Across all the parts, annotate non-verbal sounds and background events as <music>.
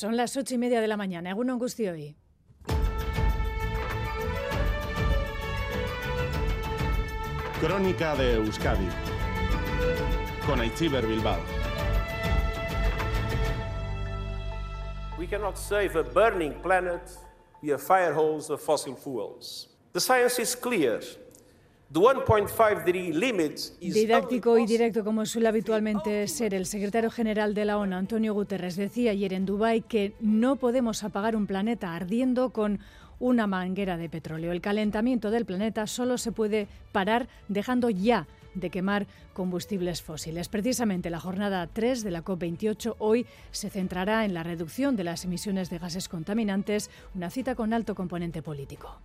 Son las ocho y media de la mañana. ¿Algún angustio hoy? Crónica de Euskadi con Aichiber Bilbao. We cannot save a burning planet via fire holes of fossil fuels. The science is clear. Didáctico y directo como suele habitualmente ser el secretario general de la ONU, Antonio Guterres, decía ayer en Dubái que no podemos apagar un planeta ardiendo con una manguera de petróleo. El calentamiento del planeta solo se puede parar dejando ya de quemar combustibles fósiles. Precisamente la jornada 3 de la COP28 hoy se centrará en la reducción de las emisiones de gases contaminantes, una cita con alto componente político.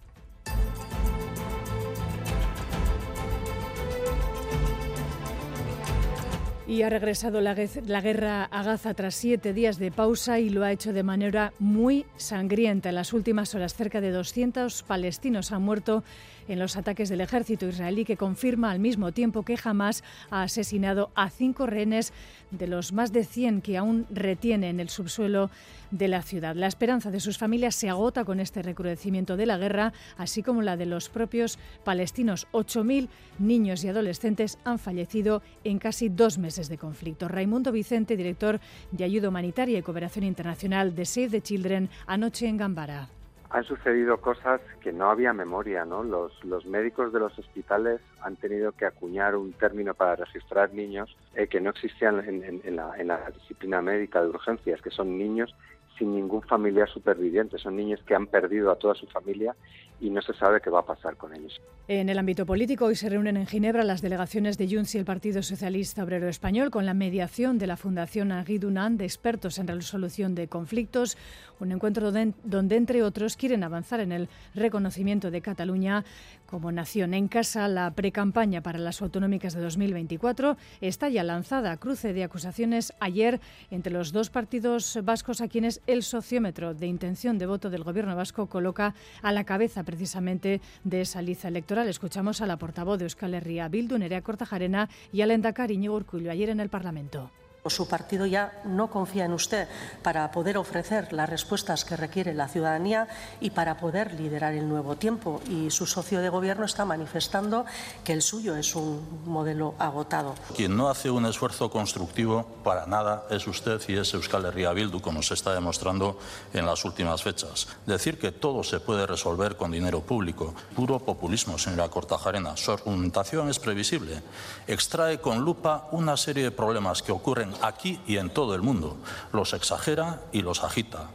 Y ha regresado la, la, guerra a Gaza tras siete días de pausa y lo ha hecho de manera muy sangrienta. En las últimas horas, cerca de 200 palestinos han muerto en los ataques del ejército israelí, que confirma al mismo tiempo que Hamas ha asesinado a cinco rehenes de los más de 100 que aún retiene en el subsuelo de la ciudad. La esperanza de sus familias se agota con este recrudecimiento de la guerra, así como la de los propios palestinos. 8.000 niños y adolescentes han fallecido en casi dos meses de conflicto. Raimundo Vicente, director de Ayuda Humanitaria y Cooperación Internacional de Save the Children, anoche en Gambara han sucedido cosas que no había memoria, ¿no? Los, los médicos de los hospitales han tenido que acuñar un término para registrar niños eh, que no existían en, la, en la disciplina médica de urgencias, que son niños sin ningún familiar superviviente. Son niños que han perdido a toda su familia y no se sabe qué va a pasar con ellos. En el ámbito político, hoy se reúnen en Ginebra las delegaciones de Junts y el Partido Socialista Obrero Español con la mediación de la Fundación Henri Dunant de expertos en resolución de conflictos, un encuentro donde, entre otros, quieren avanzar en el reconocimiento de Cataluña como nación. En casa, la precampaña para las autonómicas de 2024 está ya lanzada. Cruce de acusaciones ayer entre los dos partidos vascos a quienes el sociómetro de intención de voto del Gobierno vasco coloca a la cabeza precisamente de esa liza electoral. Escuchamos a la portavoz de Euskal Herria, Bildu, Nerea Cortajarena, y al Endacari Iñigo Urcullo ayer en el Parlamento su partido ya no confía en usted para poder ofrecer las respuestas que requiere la ciudadanía y para poder liderar el nuevo tiempo. Y su socio de gobierno está manifestando que el suyo es un modelo agotado. Quien no hace un esfuerzo constructivo para nada es usted y es Euskal Herria Bildu, como se está demostrando en las últimas fechas. Decir que todo se puede resolver con dinero público, puro populismo, señora Cortajarena. Su argumentación es previsible. Extrae con lupa una serie de problemas que ocurren aquí y en todo el mundo. Los exagera y los agita.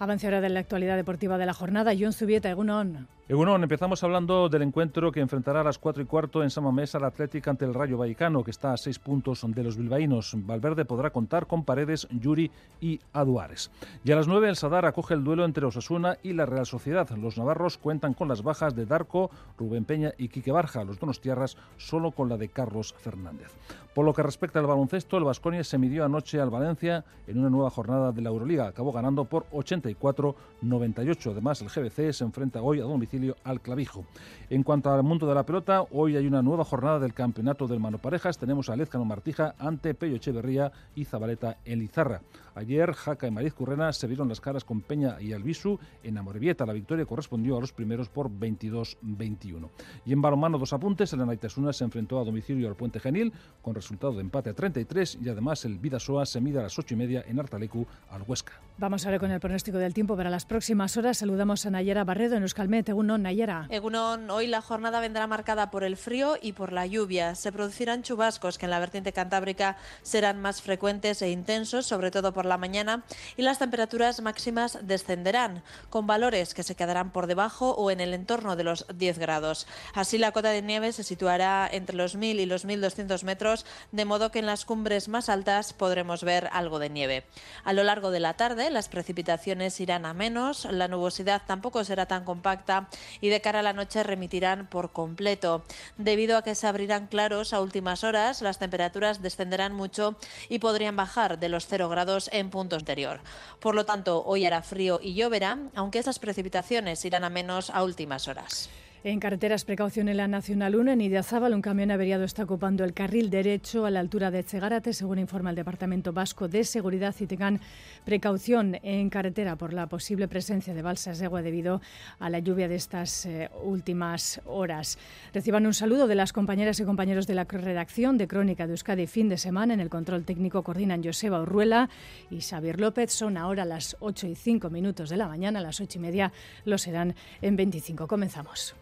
Avance ahora de la actualidad deportiva de la jornada. John Zubieta, Egunon. Egunon, empezamos hablando del encuentro que enfrentará a las 4 y cuarto en Samamés al Atlético ante el Rayo Vallecano, que está a 6 puntos de los bilbaínos. Valverde podrá contar con Paredes, Yuri y Aduares. Y a las 9 el Sadar acoge el duelo entre Osasuna y la Real Sociedad. Los navarros cuentan con las bajas de Darco, Rubén Peña y Quique Barja. Los donostiarras solo con la de Carlos Fernández. Por lo que respecta al baloncesto, el Vasconia se midió anoche al Valencia en una nueva jornada de la Euroliga. Acabó ganando por 84-98. Además, el GBC se enfrenta hoy a domicilio al clavijo. En cuanto al mundo de la pelota, hoy hay una nueva jornada del campeonato del Mano Parejas. Tenemos a Lezcano Martija ante Pello Echeverría y Zabaleta en Lizarra. Ayer, Jaca y Mariz Currena se vieron las caras con Peña y Albisu. En Amorebieta la victoria correspondió a los primeros por 22-21. Y en balonmano, dos apuntes. El Anaitasuna se enfrentó a domicilio al Puente Genil con resultado de empate a 33 y además el Vidasoa se mide a las 8 y media en Artalecu al Huesca. Vamos a ver con el pronóstico del tiempo para las próximas horas. Saludamos a Nayara Barredo en Euskalmet. Egunon, Nayara. Egunon, hoy la jornada vendrá marcada por el frío y por la lluvia. Se producirán chubascos que en la vertiente cantábrica serán más frecuentes e intensos, sobre todo por la mañana, y las temperaturas máximas descenderán, con valores que se quedarán por debajo o en el entorno de los 10 grados. Así la cota de nieve se situará entre los 1.000 y los 1.200 metros, de modo que en las cumbres más altas podremos ver algo de nieve. A lo largo de la tarde, las precipitaciones irán a menos, la nubosidad tampoco será tan compacta y de cara a la noche remitirán por completo. Debido a que se abrirán claros a últimas horas, las temperaturas descenderán mucho y podrían bajar de los 0 grados en punto anterior. Por lo tanto, hoy hará frío y lloverá, aunque esas precipitaciones irán a menos a últimas horas. En carreteras, precaución en la Nacional 1, en Idiazábal, un camión averiado está ocupando el carril derecho a la altura de Chegarate, según informa el Departamento Vasco de Seguridad, y tengan precaución en carretera por la posible presencia de balsas de agua debido a la lluvia de estas eh, últimas horas. Reciban un saludo de las compañeras y compañeros de la redacción de Crónica de Euskadi fin de semana. En el control técnico coordinan Joseba Urruela y Xavier López. Son ahora las 8 y 5 minutos de la mañana, las 8 y media lo serán en 25. Comenzamos.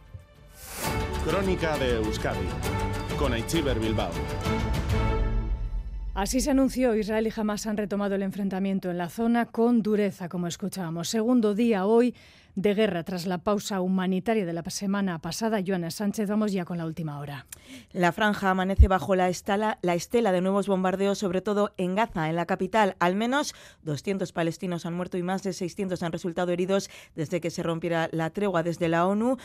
Crónica de Euskadi con Aichiber Bilbao. Así se anunció, Israel y Hamas han retomado el enfrentamiento en la zona con dureza, como escuchábamos. Segundo día hoy de guerra tras la pausa humanitaria de la semana pasada. Joana Sánchez, vamos ya con la última hora. La franja amanece bajo la estela, la estela de nuevos bombardeos, sobre todo en Gaza, en la capital. Al menos 200 palestinos han muerto y más de 600 han resultado heridos desde que se rompiera la tregua. Desde la ONU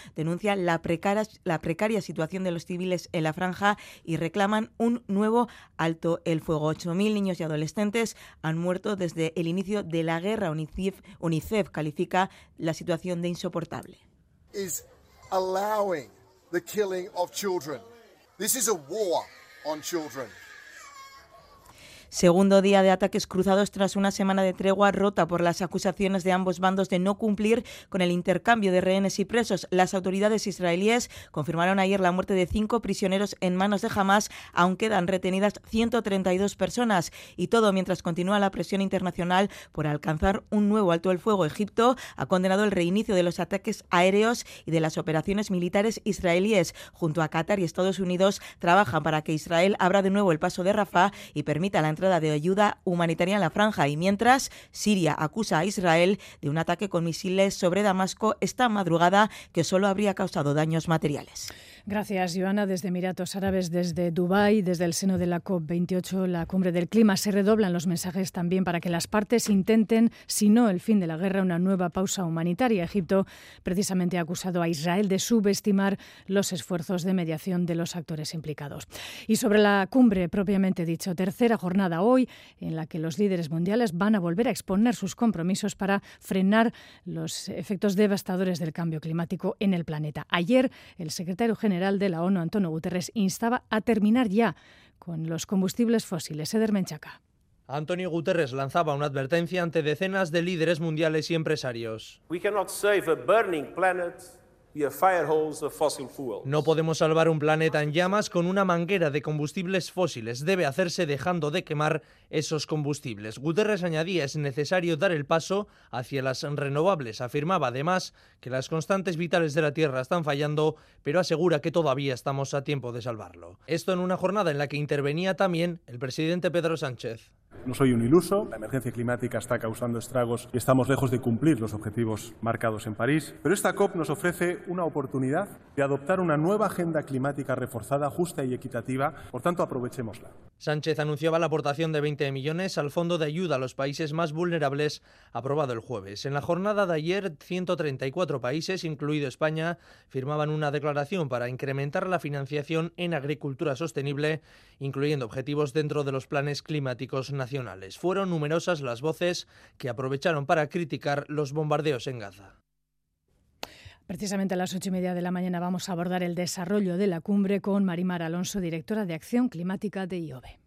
precaria, la precaria situación de los civiles en la franja y reclaman un nuevo alto el fuego. 8.000 niños y adolescentes han muerto desde el inicio de la guerra. UNICEF, UNICEF califica la situación de insoportable. Is allowing the killing of children. This is a war on children. Segundo día de ataques cruzados tras una semana de tregua rota por las acusaciones de ambos bandos de no cumplir con el intercambio de rehenes y presos. Las autoridades israelíes confirmaron ayer la muerte de cinco prisioneros en manos de Hamas, aún quedan retenidas 132 personas. Y todo mientras continúa la presión internacional por alcanzar un nuevo alto el fuego. Egipto ha condenado el reinicio de los ataques aéreos y de las operaciones militares israelíes. Junto a Qatar y Estados Unidos trabajan para que Israel abra de nuevo el paso de Rafah y permita la entrada de ayuda humanitaria en la franja y mientras Siria acusa a Israel de un ataque con misiles sobre Damasco esta madrugada que solo habría causado daños materiales. Gracias, Joana. Desde Emiratos Árabes, desde Dubái, desde el seno de la COP28, la cumbre del clima, se redoblan los mensajes también para que las partes intenten, si no el fin de la guerra, una nueva pausa humanitaria. Egipto precisamente ha acusado a Israel de subestimar los esfuerzos de mediación de los actores implicados. Y sobre la cumbre propiamente dicho, tercera jornada hoy en la que los líderes mundiales van a volver a exponer sus compromisos para frenar los efectos devastadores del cambio climático en el planeta. Ayer, el secretario general general de la ONU, Antonio Guterres, instaba a terminar ya con los combustibles fósiles. Eder Menchaca. Antonio Guterres lanzaba una advertencia ante decenas de líderes mundiales y empresarios. We cannot save a burning planet no podemos salvar un planeta en llamas con una manguera de combustibles fósiles. Debe hacerse dejando de quemar esos combustibles. Guterres añadía es necesario dar el paso hacia las renovables. Afirmaba además que las constantes vitales de la Tierra están fallando, pero asegura que todavía estamos a tiempo de salvarlo. Esto en una jornada en la que intervenía también el presidente Pedro Sánchez. No soy un iluso, la emergencia climática está causando estragos y estamos lejos de cumplir los objetivos marcados en París, pero esta COP nos ofrece una oportunidad de adoptar una nueva agenda climática reforzada, justa y equitativa, por tanto aprovechémosla. Sánchez anunciaba la aportación de 20 millones al Fondo de Ayuda a los Países más vulnerables aprobado el jueves. En la jornada de ayer, 134 países, incluido España, firmaban una declaración para incrementar la financiación en agricultura sostenible, incluyendo objetivos dentro de los planes climáticos fueron numerosas las voces que aprovecharon para criticar los bombardeos en Gaza. Precisamente a las ocho y media de la mañana vamos a abordar el desarrollo de la cumbre con Marimar Alonso, directora de Acción Climática de IOBE.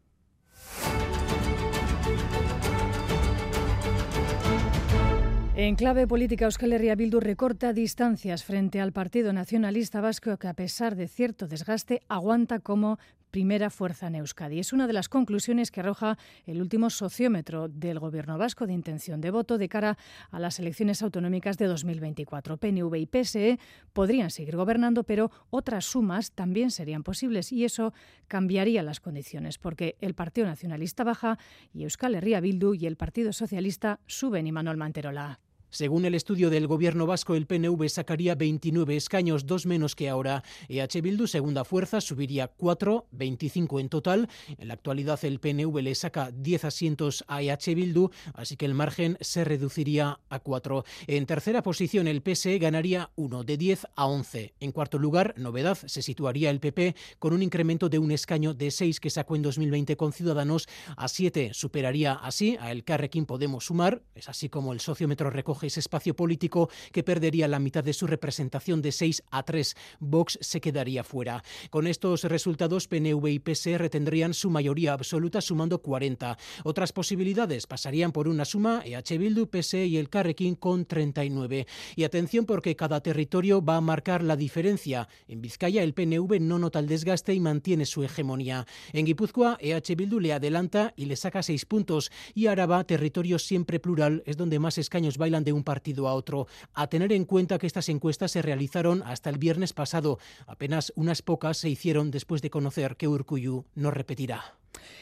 En clave política, Euskal Herria Bildu recorta distancias frente al Partido Nacionalista Vasco, que a pesar de cierto desgaste aguanta como primera fuerza en Euskadi. Es una de las conclusiones que arroja el último sociómetro del Gobierno vasco de intención de voto de cara a las elecciones autonómicas de 2024. PNV y PSE podrían seguir gobernando, pero otras sumas también serían posibles y eso cambiaría las condiciones, porque el Partido Nacionalista baja y Euskal Herria Bildu y el Partido Socialista suben y Manuel Manterola. Según el estudio del gobierno vasco, el PNV sacaría 29 escaños, dos menos que ahora. EH Bildu, segunda fuerza, subiría 4, 25 en total. En la actualidad, el PNV le saca 10 asientos a EH Bildu, así que el margen se reduciría a 4. En tercera posición, el PSE ganaría 1, de 10 a 11. En cuarto lugar, novedad, se situaría el PP con un incremento de un escaño de 6 que sacó en 2020 con Ciudadanos a 7. Superaría así a el Carrequín Podemos Sumar, es así como el sociómetro recoge ese espacio político que perdería la mitad de su representación de 6 a 3. Vox se quedaría fuera. Con estos resultados, PNV y PS retendrían su mayoría absoluta sumando 40. Otras posibilidades pasarían por una suma EH Bildu, PSE y el Carrequín con 39. Y atención porque cada territorio va a marcar la diferencia. En Vizcaya el PNV no nota el desgaste y mantiene su hegemonía. En Guipúzcoa EH Bildu le adelanta y le saca seis puntos. Y Araba, territorio siempre plural, es donde más escaños bailan de un partido a otro. A tener en cuenta que estas encuestas se realizaron hasta el viernes pasado. Apenas unas pocas se hicieron después de conocer que Urcuyu no repetirá.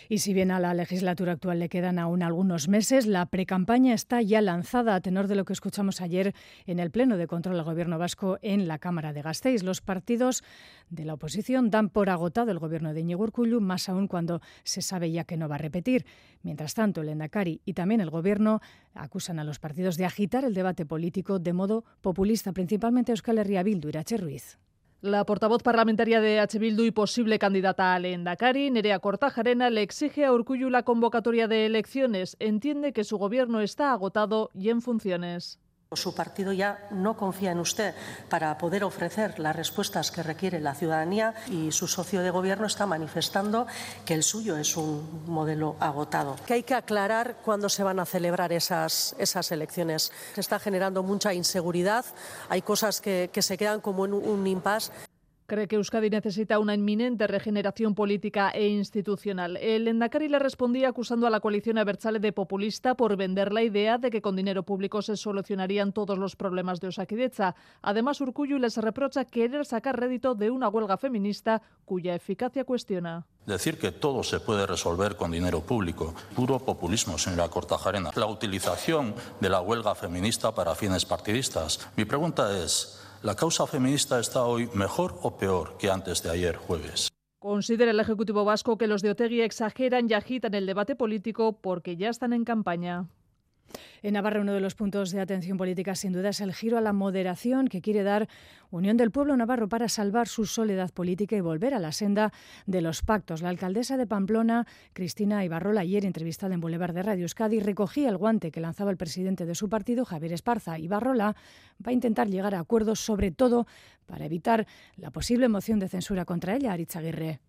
Y si bien a la legislatura actual le quedan aún algunos meses, la precampaña está ya lanzada a tenor de lo que escuchamos ayer en el Pleno de Control al Gobierno Vasco en la Cámara de Gasteiz. Los partidos de la oposición dan por agotado el gobierno de Íñigo Urkullu, más aún cuando se sabe ya que no va a repetir. Mientras tanto, el Endacari y también el Gobierno acusan a los partidos de agitar el debate político de modo populista, principalmente Euskal Herria Bildu, Irache Ruiz. La portavoz parlamentaria de H. Bildu y posible candidata al Endacari, Nerea Cortajarena, le exige a Urcullu la convocatoria de elecciones. Entiende que su gobierno está agotado y en funciones. Su partido ya no confía en usted para poder ofrecer las respuestas que requiere la ciudadanía y su socio de gobierno está manifestando que el suyo es un modelo agotado. Que hay que aclarar cuándo se van a celebrar esas, esas elecciones. Se está generando mucha inseguridad, hay cosas que, que se quedan como en un impasse. Cree que Euskadi necesita una inminente regeneración política e institucional. El Endacari le respondía acusando a la coalición Abertzale de populista por vender la idea de que con dinero público se solucionarían todos los problemas de Osakidecha. Además, Urcuyu les reprocha querer sacar rédito de una huelga feminista cuya eficacia cuestiona. Decir que todo se puede resolver con dinero público, puro populismo, señora Cortajarena. La utilización de la huelga feminista para fines partidistas. Mi pregunta es, ¿La causa feminista está hoy mejor o peor que antes de ayer jueves? Considera el Ejecutivo Vasco que los de Otegui exageran y agitan el debate político porque ya están en campaña. En Navarra, uno de los puntos de atención política, sin duda, es el giro a la moderación que quiere dar Unión del Pueblo Navarro para salvar su soledad política y volver a la senda de los pactos. La alcaldesa de Pamplona, Cristina Ibarrola, ayer entrevistada en Boulevard de Radio Euskadi, recogía el guante que lanzaba el presidente de su partido, Javier Esparza. Ibarrola va a intentar llegar a acuerdos, sobre todo para evitar la posible moción de censura contra ella, Aritz Aguirre.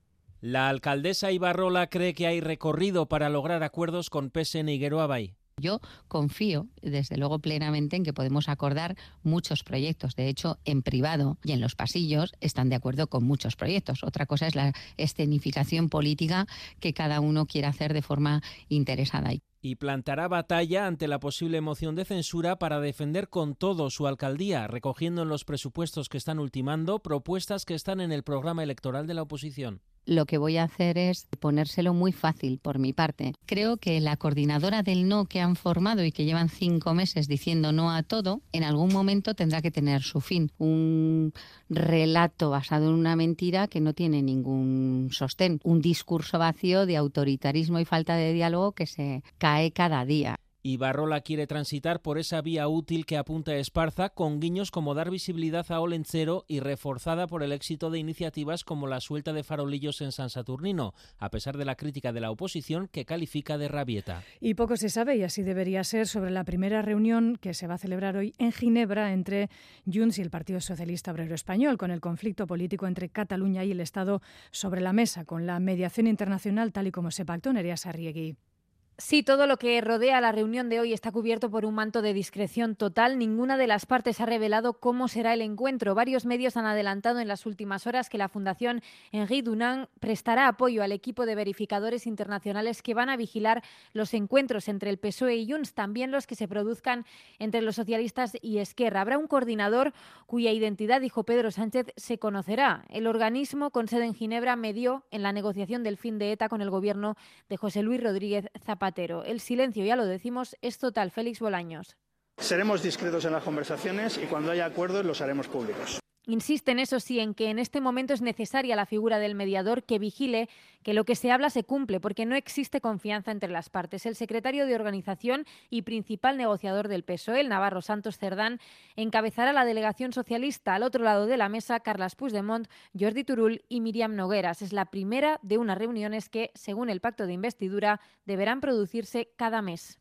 La alcaldesa Ibarrola cree que hay recorrido para lograr acuerdos con PSN y Gueroabay. Yo confío, desde luego, plenamente en que podemos acordar muchos proyectos. De hecho, en privado y en los pasillos están de acuerdo con muchos proyectos. Otra cosa es la escenificación política que cada uno quiere hacer de forma interesada. Y plantará batalla ante la posible moción de censura para defender con todo su alcaldía, recogiendo en los presupuestos que están ultimando propuestas que están en el programa electoral de la oposición lo que voy a hacer es ponérselo muy fácil por mi parte. Creo que la coordinadora del no que han formado y que llevan cinco meses diciendo no a todo, en algún momento tendrá que tener su fin. Un relato basado en una mentira que no tiene ningún sostén. Un discurso vacío de autoritarismo y falta de diálogo que se cae cada día y Barrola quiere transitar por esa vía útil que apunta Esparza, con guiños como dar visibilidad a Olencero y reforzada por el éxito de iniciativas como la suelta de farolillos en San Saturnino, a pesar de la crítica de la oposición que califica de rabieta. Y poco se sabe, y así debería ser, sobre la primera reunión que se va a celebrar hoy en Ginebra entre Junts y el Partido Socialista Obrero Español, con el conflicto político entre Cataluña y el Estado sobre la mesa, con la mediación internacional tal y como se pactó en Eria Sarriegui. Sí, todo lo que rodea la reunión de hoy está cubierto por un manto de discreción total. Ninguna de las partes ha revelado cómo será el encuentro. Varios medios han adelantado en las últimas horas que la Fundación Henri Dunant prestará apoyo al equipo de verificadores internacionales que van a vigilar los encuentros entre el PSOE y Junts, también los que se produzcan entre los socialistas y Esquerra. Habrá un coordinador cuya identidad, dijo Pedro Sánchez, se conocerá. El organismo con sede en Ginebra medió en la negociación del fin de ETA con el gobierno de José Luis Rodríguez Zapatero. El silencio, ya lo decimos, es total. Félix Bolaños. Seremos discretos en las conversaciones y cuando haya acuerdos los haremos públicos. Insisten, eso sí, en que en este momento es necesaria la figura del mediador que vigile que lo que se habla se cumple, porque no existe confianza entre las partes. El secretario de Organización y principal negociador del PSOE, el Navarro Santos Cerdán, encabezará la delegación socialista. Al otro lado de la mesa, Carlas Puigdemont, Jordi Turul y Miriam Nogueras. Es la primera de unas reuniones que, según el pacto de investidura, deberán producirse cada mes.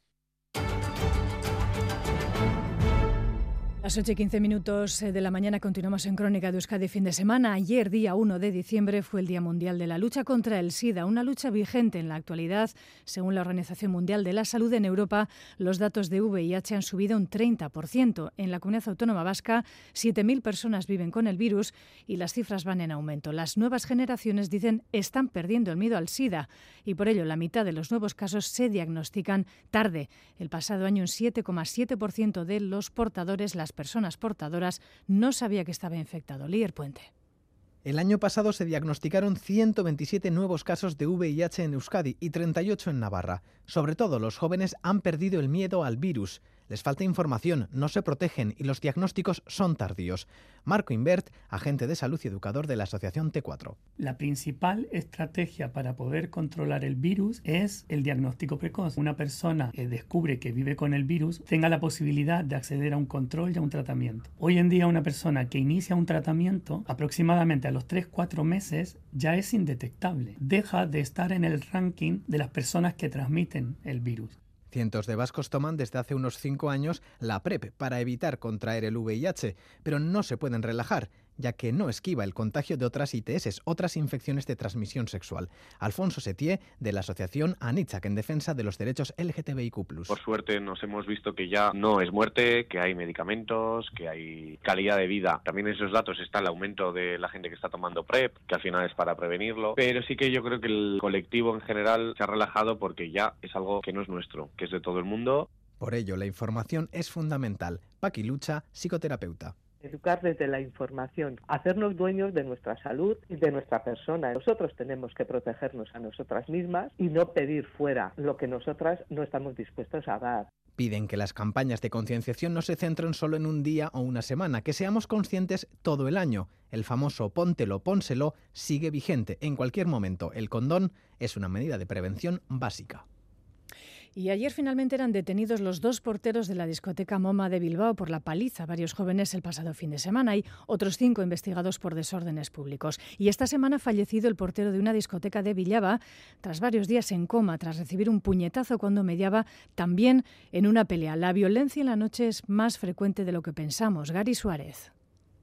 Las 8 y 15 minutos eh, de la mañana continuamos en Crónica de Euskadi fin de semana. Ayer, día 1 de diciembre, fue el Día Mundial de la Lucha contra el SIDA, una lucha vigente en la actualidad. Según la Organización Mundial de la Salud en Europa, los datos de VIH han subido un 30%. En la comunidad autónoma vasca, 7.000 personas viven con el virus y las cifras van en aumento. Las nuevas generaciones, dicen, están perdiendo el miedo al SIDA y por ello la mitad de los nuevos casos se diagnostican tarde. El pasado año, un 7,7% de los portadores, las personas portadoras no sabía que estaba infectado. Líder Puente. El año pasado se diagnosticaron 127 nuevos casos de VIH en Euskadi y 38 en Navarra. Sobre todo los jóvenes han perdido el miedo al virus. Les falta información, no se protegen y los diagnósticos son tardíos. Marco Invert, agente de salud y educador de la Asociación T4. La principal estrategia para poder controlar el virus es el diagnóstico precoz. Una persona que descubre que vive con el virus tenga la posibilidad de acceder a un control y a un tratamiento. Hoy en día una persona que inicia un tratamiento aproximadamente a los 3-4 meses ya es indetectable. Deja de estar en el ranking de las personas que transmiten el virus. Cientos de vascos toman desde hace unos cinco años la PrEP para evitar contraer el VIH, pero no se pueden relajar ya que no esquiva el contagio de otras ITS, otras infecciones de transmisión sexual. Alfonso Setier, de la asociación Anitzak, en defensa de los derechos LGTBIQ+. Por suerte nos hemos visto que ya no es muerte, que hay medicamentos, que hay calidad de vida. También en esos datos está el aumento de la gente que está tomando PrEP, que al final es para prevenirlo. Pero sí que yo creo que el colectivo en general se ha relajado porque ya es algo que no es nuestro, que es de todo el mundo. Por ello, la información es fundamental. Paqui Lucha, psicoterapeuta educar desde la información, hacernos dueños de nuestra salud y de nuestra persona. Nosotros tenemos que protegernos a nosotras mismas y no pedir fuera lo que nosotras no estamos dispuestos a dar. Piden que las campañas de concienciación no se centren solo en un día o una semana, que seamos conscientes todo el año. El famoso póntelo, pónselo sigue vigente en cualquier momento. El condón es una medida de prevención básica. Y ayer finalmente eran detenidos los dos porteros de la discoteca MoMA de Bilbao por la paliza varios jóvenes el pasado fin de semana y otros cinco investigados por desórdenes públicos. Y esta semana ha fallecido el portero de una discoteca de Villaba tras varios días en coma, tras recibir un puñetazo cuando mediaba también en una pelea. La violencia en la noche es más frecuente de lo que pensamos. Gary Suárez.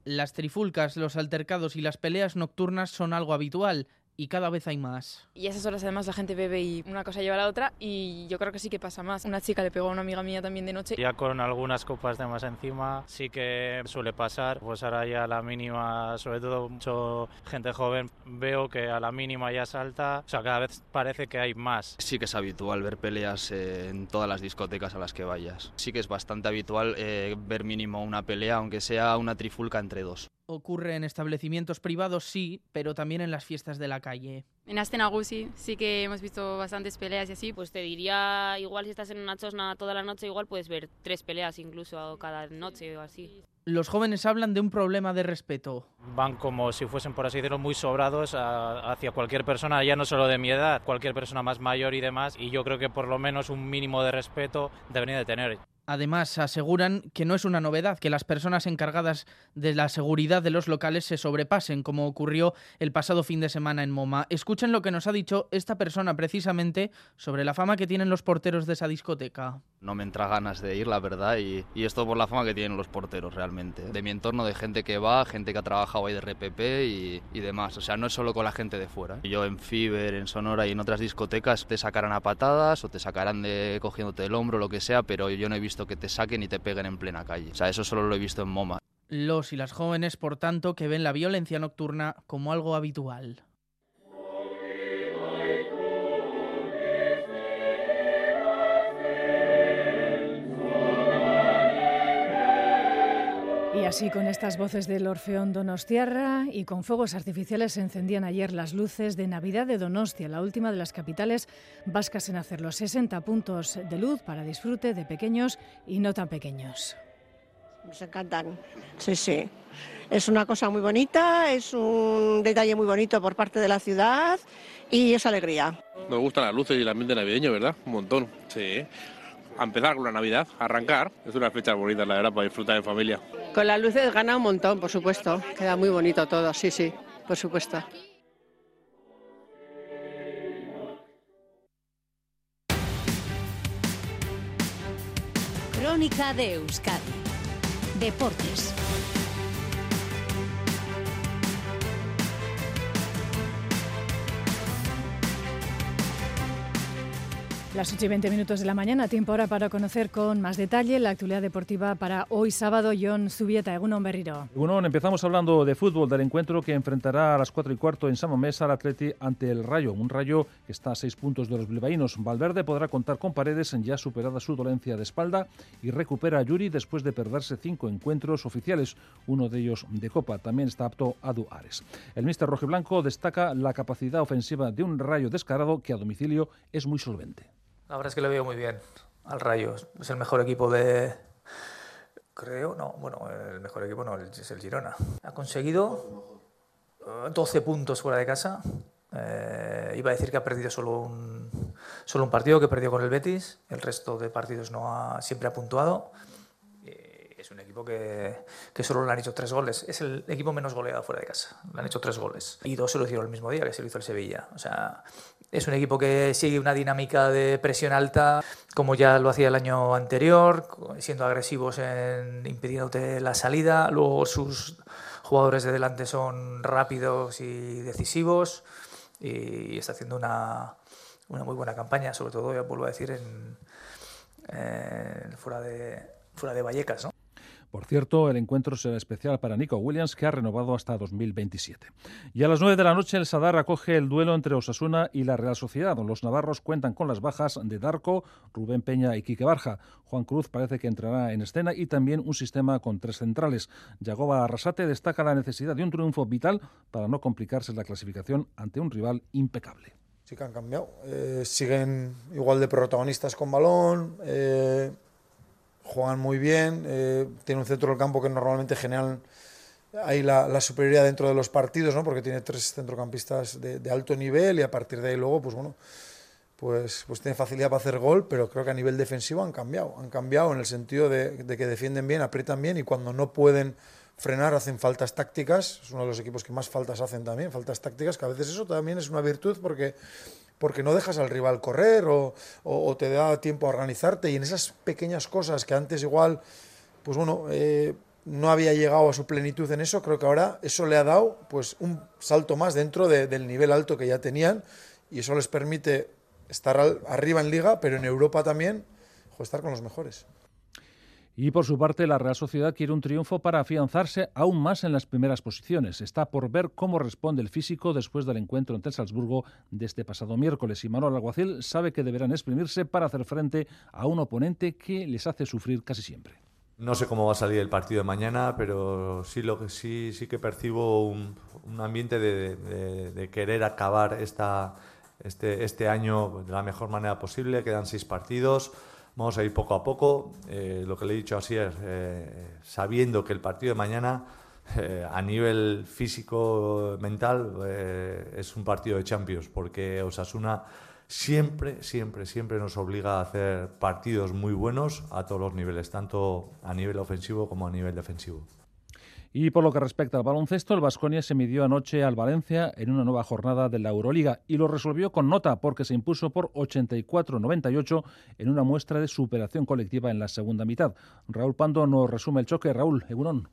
Las trifulcas, los altercados y las peleas nocturnas son algo habitual y cada vez hay más. Y a esas horas además la gente bebe y una cosa lleva a la otra y yo creo que sí que pasa más. Una chica le pegó a una amiga mía también de noche. Ya con algunas copas de más encima sí que suele pasar, pues ahora ya a la mínima, sobre todo mucho gente joven, veo que a la mínima ya salta, o sea, cada vez parece que hay más. Sí que es habitual ver peleas en todas las discotecas a las que vayas. Sí que es bastante habitual eh, ver mínimo una pelea, aunque sea una trifulca entre dos. Ocurre en establecimientos privados, sí, pero también en las fiestas de la calle. En Astenagusi sí que hemos visto bastantes peleas y así. Pues te diría, igual si estás en una chosna toda la noche, igual puedes ver tres peleas incluso cada noche o así. Los jóvenes hablan de un problema de respeto. Van como si fuesen, por así decirlo, muy sobrados hacia cualquier persona, ya no solo de mi edad, cualquier persona más mayor y demás, y yo creo que por lo menos un mínimo de respeto deberían de tener. Además, aseguran que no es una novedad que las personas encargadas de la seguridad de los locales se sobrepasen, como ocurrió el pasado fin de semana en MoMA. Escuchen lo que nos ha dicho esta persona precisamente sobre la fama que tienen los porteros de esa discoteca. No me entra ganas de ir, la verdad, y, esto por la fama que tienen los porteros realmente. De mi entorno, de gente que va, gente que ha trabajado ahí de RPP y, y demás. O sea, no es solo con la gente de fuera. Yo en Fiber, en Sonora y en otras discotecas te sacarán a patadas o te sacarán de cogiéndote el hombro, lo que sea, pero yo no he visto que te saquen y te peguen en plena calle. O sea, eso solo lo he visto en MoMA. Los y las jóvenes, por tanto, que ven la violencia nocturna como algo habitual. Y así con estas voces del Orfeón Donostiarra y con fuegos artificiales se encendían ayer las luces de Navidad de Donostia, la última de las capitales vascas en hacerlo. 60 puntos de luz para disfrute de pequeños y no tan pequeños. Nos encantan, sí, sí. Es una cosa muy bonita, es un detalle muy bonito por parte de la ciudad y es alegría. Nos gustan las luces y el ambiente navideño, ¿verdad? Un montón, sí a empezar con la Navidad, a arrancar. Es una fecha bonita, la verdad, para disfrutar en familia. Con las luces gana un montón, por supuesto. Queda muy bonito todo, sí, sí, por supuesto. Crónica de Euskadi Deportes. Las 8 y 20 minutos de la mañana, tiempo ahora para conocer con más detalle la actualidad deportiva para hoy sábado. John Zubieta, Egunon Berriro. Egunon, empezamos hablando de fútbol, del encuentro que enfrentará a las 4 y cuarto en San Mamés al Atleti ante el Rayo. Un Rayo que está a 6 puntos de los bilbaínos. Valverde podrá contar con Paredes ya superada su dolencia de espalda y recupera a Yuri después de perderse cinco encuentros oficiales, uno de ellos de Copa. También está apto a Duares. El míster rojiblanco destaca la capacidad ofensiva de un Rayo descarado que a domicilio es muy solvente. La verdad es que le veo muy bien al Rayo. Es el mejor equipo de. Creo, no, bueno, el mejor equipo no, es el Girona. Ha conseguido 12 eh, puntos fuera de casa. Eh, iba a decir que ha perdido solo un, solo un partido, que perdió con el Betis. El resto de partidos no ha, siempre ha puntuado. Es un equipo que, que, solo le han hecho tres goles. Es el equipo menos goleado fuera de casa. Le han hecho tres goles. Y dos se lo hicieron el mismo día, que se lo hizo el Sevilla. O sea, es un equipo que sigue una dinámica de presión alta, como ya lo hacía el año anterior, siendo agresivos en impidiéndote la salida. Luego sus jugadores de delante son rápidos y decisivos y está haciendo una, una muy buena campaña, sobre todo, ya vuelvo a decir, en, fuera, de, fuera de Vallecas. ¿no? Por cierto, el encuentro será especial para Nico Williams, que ha renovado hasta 2027. Y a las 9 de la noche el Sadar acoge el duelo entre Osasuna y la Real Sociedad. Los navarros cuentan con las bajas de Darko, Rubén Peña y Quique Barja. Juan Cruz parece que entrará en escena y también un sistema con tres centrales. Yagoba Arrasate destaca la necesidad de un triunfo vital para no complicarse la clasificación ante un rival impecable. Sí que han cambiado. Eh, siguen igual de protagonistas con balón. Eh juegan muy bien, eh, tiene un centro del campo que normalmente generan ahí la, superioridad dentro de los partidos, ¿no? porque tiene tres centrocampistas de, alto nivel y a partir de ahí luego, pues bueno, pues, pues tiene facilidad para hacer gol, pero creo que a nivel defensivo han cambiado, han cambiado en el sentido de, que defienden bien, aprietan bien y cuando no pueden frenar hacen faltas tácticas, es uno de los equipos que más faltas hacen también, faltas tácticas, que a veces eso también es una virtud porque porque no dejas al rival correr o, te da tiempo a organizarte y en esas pequeñas cosas que antes igual, pues bueno, eh, no había llegado a su plenitud en eso, creo que ahora eso le ha dado pues un salto más dentro del nivel alto que ya tenían y eso les permite estar arriba en liga, pero en Europa también, estar con los mejores. Y por su parte, la Real Sociedad quiere un triunfo para afianzarse aún más en las primeras posiciones. Está por ver cómo responde el físico después del encuentro entre Salzburgo de este pasado miércoles. Y Manuel Alguacil sabe que deberán exprimirse para hacer frente a un oponente que les hace sufrir casi siempre. No sé cómo va a salir el partido de mañana, pero sí lo que sí sí que percibo un, ambiente de, querer acabar este, este año de la mejor manera posible. Quedan seis partidos Vamos a ir poco a poco. Eh, lo que le he dicho así es, eh, sabiendo que el partido de mañana, eh, a nivel físico, mental, es un partido de Champions, porque Osasuna siempre, siempre, siempre nos obliga a hacer partidos muy buenos a todos los niveles, tanto a nivel ofensivo como a nivel defensivo. Y por lo que respecta al baloncesto, el Vasconia se midió anoche al Valencia en una nueva jornada de la Euroliga y lo resolvió con nota porque se impuso por 84-98 en una muestra de superación colectiva en la segunda mitad. Raúl Pando nos resume el choque. Raúl, Egunon.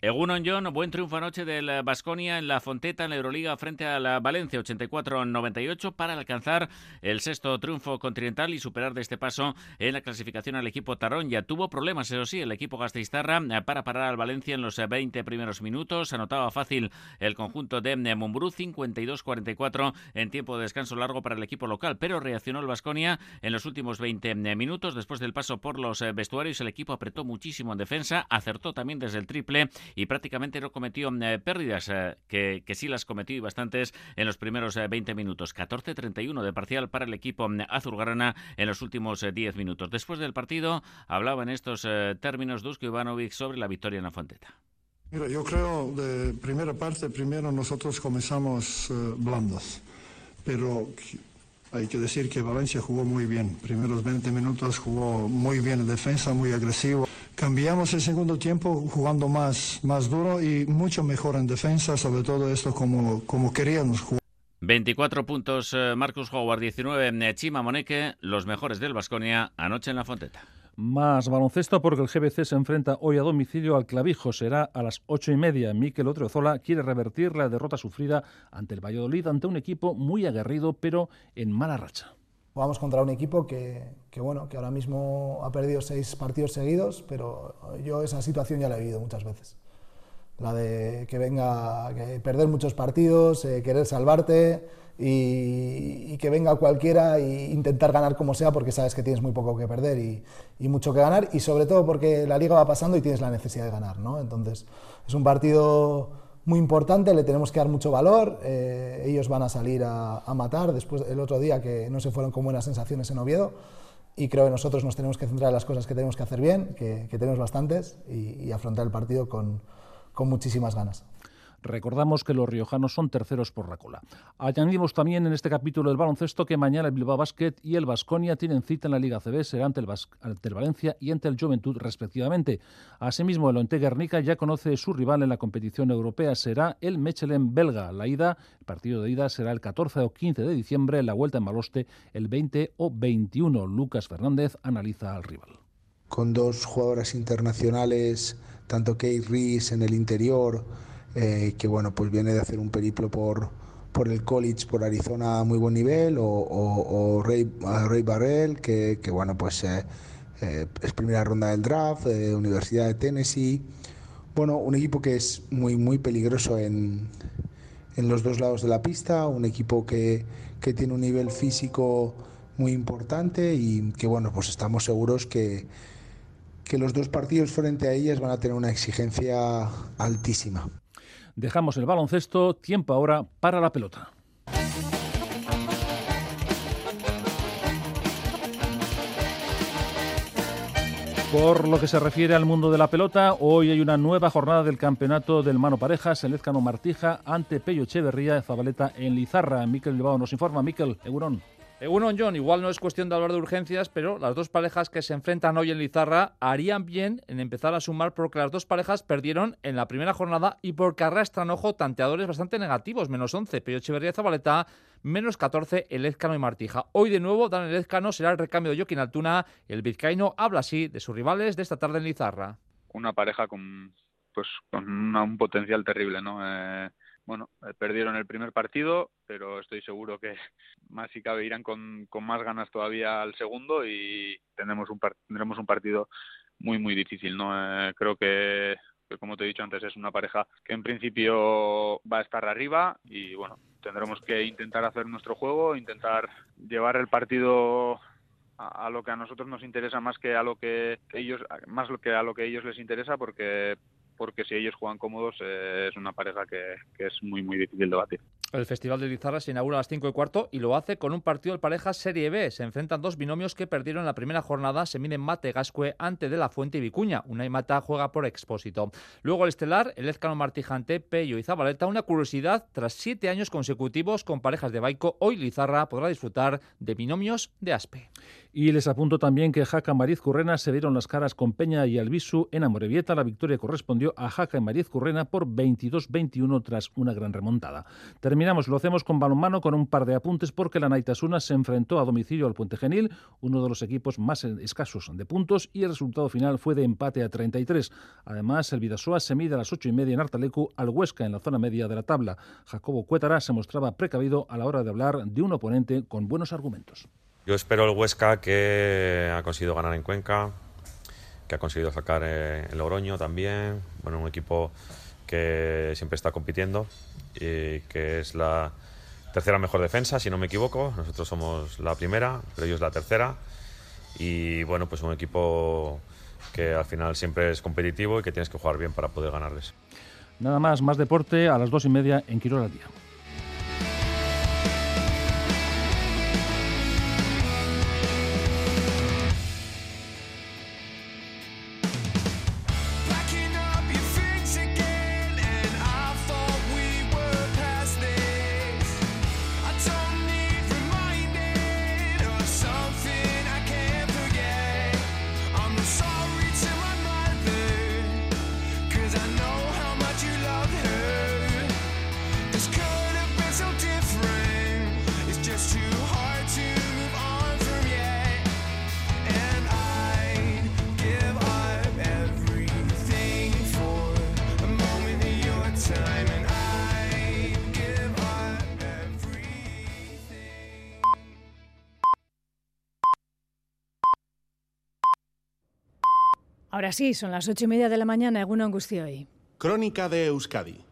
Egunon John, buen triunfo anoche del Basconia en la Fonteta en la Euroliga frente a la Valencia 84-98 para alcanzar el sexto triunfo continental y superar de este paso en la clasificación al equipo Tarón. Ya tuvo problemas, eso sí, el equipo Gasteiztarra eh, para parar al Valencia en los 20 primeros minutos. Anotaba fácil el conjunto de Mumbrú 52-44 en tiempo de descanso largo para el equipo local, pero reaccionó el Basconia en los últimos 20 minutos. Después del paso por los eh, vestuarios, el equipo apretó muchísimo en defensa, acertó también desde el triple y prácticamente no cometió eh, pérdidas, eh, que, que, sí las cometió y bastantes en los primeros 20 eh, minutos. 14-31 de parcial para el equipo azulgrana en los últimos 10 minutos. Después del partido hablaba en estos términos Dusko Ivanovic sobre la victoria en la Fonteta. Mira, yo creo de primera parte, primero nosotros comenzamos blandos, pero hay que decir que Valencia jugó muy bien. Primeros 20 minutos jugó muy bien en defensa, muy agresivo. Cambiamos el segundo tiempo jugando más, más duro y mucho mejor en defensa, sobre todo esto como, como queríamos jugar. 24 puntos eh, Marcus Howard, 19 Chima Moneque, los mejores del Vasconia anoche en la Fonteta. Más baloncesto porque el GBC se enfrenta hoy a domicilio al Clavijo. Será a las ocho y media. Miquel Otrezola quiere revertir la derrota sufrida ante el Valladolid, ante un equipo muy aguerrido, pero en mala racha. Vamos contra un equipo que, que, bueno, que ahora mismo ha perdido seis partidos seguidos, pero yo esa situación ya la he vivido muchas veces. La de que venga, que perder muchos partidos, eh, querer salvarte, y, que venga cualquiera e intentar ganar como sea porque sabes que tienes muy poco que perder y, y, mucho que ganar y sobre todo porque la liga va pasando y tienes la necesidad de ganar. ¿no? Entonces es un partido muy importante, le tenemos que dar mucho valor, eh, ellos van a salir a, a, matar después el otro día que no se fueron con buenas sensaciones en Oviedo y creo que nosotros nos tenemos que centrar en las cosas que tenemos que hacer bien, que, que tenemos bastantes y, y afrontar el partido con, con muchísimas ganas. Recordamos que los riojanos son terceros por la cola. Añadimos también en este capítulo del baloncesto que mañana el Bilbao Basket y el Vasconia tienen cita en la Liga CB, será ante el, Valencia y ante el Juventud respectivamente. Asimismo, el Onte Guernica ya conoce su rival en la competición europea, será el Mechelen belga. La ida, el partido de ida será el 14 o 15 de diciembre, la vuelta en Maloste el 20 o 21. Lucas Fernández analiza al rival. Con dos jugadoras internacionales, tanto Kate Rees en el interior, eh, que bueno, pues viene de hacer un periplo por, por el college, por Arizona a muy buen nivel, o, Ray, Ray, Barrell, que, bueno, pues eh, eh, es primera ronda del draft, Universidad de Tennessee. Bueno, un equipo que es muy, muy peligroso en, en los dos lados de la pista, un equipo que, que tiene un nivel físico muy importante y que bueno, pues estamos seguros que, que los dos partidos frente a ellas van a tener una exigencia altísima. Dejamos el baloncesto, tiempo ahora para la pelota. Por lo que se refiere al mundo de la pelota, hoy hay una nueva jornada del campeonato del mano parejas, el Ezcano Martija ante Pello Echeverría Zabaleta en Lizarra. Miquel Bilbao nos informa. Miquel, Eurón. Uno, John, igual no es cuestión de hablar de urgencias, pero las dos parejas que se enfrentan hoy en Lizarra harían bien en empezar a sumar porque las dos parejas perdieron en la primera jornada y porque arrastran, ojo, tanteadores bastante negativos, menos 11, Pello Echeverría Zabaleta, menos 14 el Ezcano y Martija. Hoy de nuevo, Dan el Ezcano será el recambio de Joaquín Altuna, el vizcaíno habla así de sus rivales de esta tarde en Lizarra. Una pareja con, pues, con una, un potencial terrible, ¿no? Eh bueno, eh, perdieron el primer partido, pero estoy seguro que <laughs> más si cabe irán con, con más ganas todavía al segundo y tendremos un, tendremos un partido muy, muy difícil. ¿no? Eh, creo que, que, como te he dicho antes, es una pareja que en principio va a estar arriba y bueno, tendremos que intentar hacer nuestro juego, intentar llevar el partido a, lo que a nosotros nos interesa más que a lo que ellos más que a lo que a ellos les interesa porque porque si ellos juegan cómodos eh, es una pareja que, que, es muy muy difícil de batir. El Festival de Lizarra se inaugura a las 5 y cuarto y lo hace con un partido de parejas Serie B. Se enfrentan dos binomios que perdieron la primera jornada. Se miden Mate Gascue ante De La Fuente y Vicuña. Una y Mata juega por expósito. Luego el estelar, el Ezcano Martijante, Pello y Zabaleta. Una curiosidad, tras siete años consecutivos con parejas de Baico, hoy Lizarra podrá disfrutar de binomios de Aspe. Y les apunto también que Jaca Mariz Currena se dieron las caras con Peña y Albisu en Amorebieta. La victoria correspondió a Jaca y Mariz Currena por 22-21 tras una gran remontada. Terminamos, lo hacemos con balonmano con un par de apuntes porque la Naitasuna se enfrentó a domicilio al Puente Genil, uno de los equipos más escasos de puntos, y el resultado final fue de empate a 33. Además, el Vidasoa se mide a las ocho y media en Artalecu al Huesca en la zona media de la tabla. Jacobo Cuétara se mostraba precavido a la hora de hablar de un oponente con buenos argumentos. Yo espero el Huesca que ha conseguido ganar en Cuenca, que ha conseguido sacar eh, el Logroño también. Bueno, un equipo que siempre está compitiendo y que es la tercera mejor defensa, si no me equivoco. Nosotros somos la primera, pero ellos la tercera. Y bueno, pues un equipo que al final siempre es competitivo y que tienes que jugar bien para poder ganarles. Nada más, más deporte a las dos y media en Quirón al día. Ahora sí, son las ocho y media de la mañana, Eguno Angustio hoy. Crónica de Euskadi.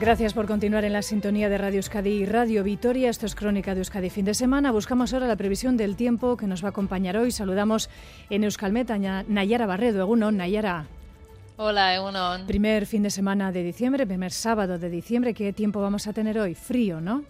Gracias por continuar en la sintonía de Radio Euskadi y Radio Vitoria. Esto es Crónica de Euskadi fin de semana. Buscamos ahora la previsión del tiempo que nos va a acompañar hoy. Saludamos en Euskalmet a Nayara Barredo. Egunon, Nayara. Hola, Egunon. Primer fin de semana de diciembre, primer sábado de diciembre. ¿Qué tiempo vamos a tener hoy? Frío, ¿no?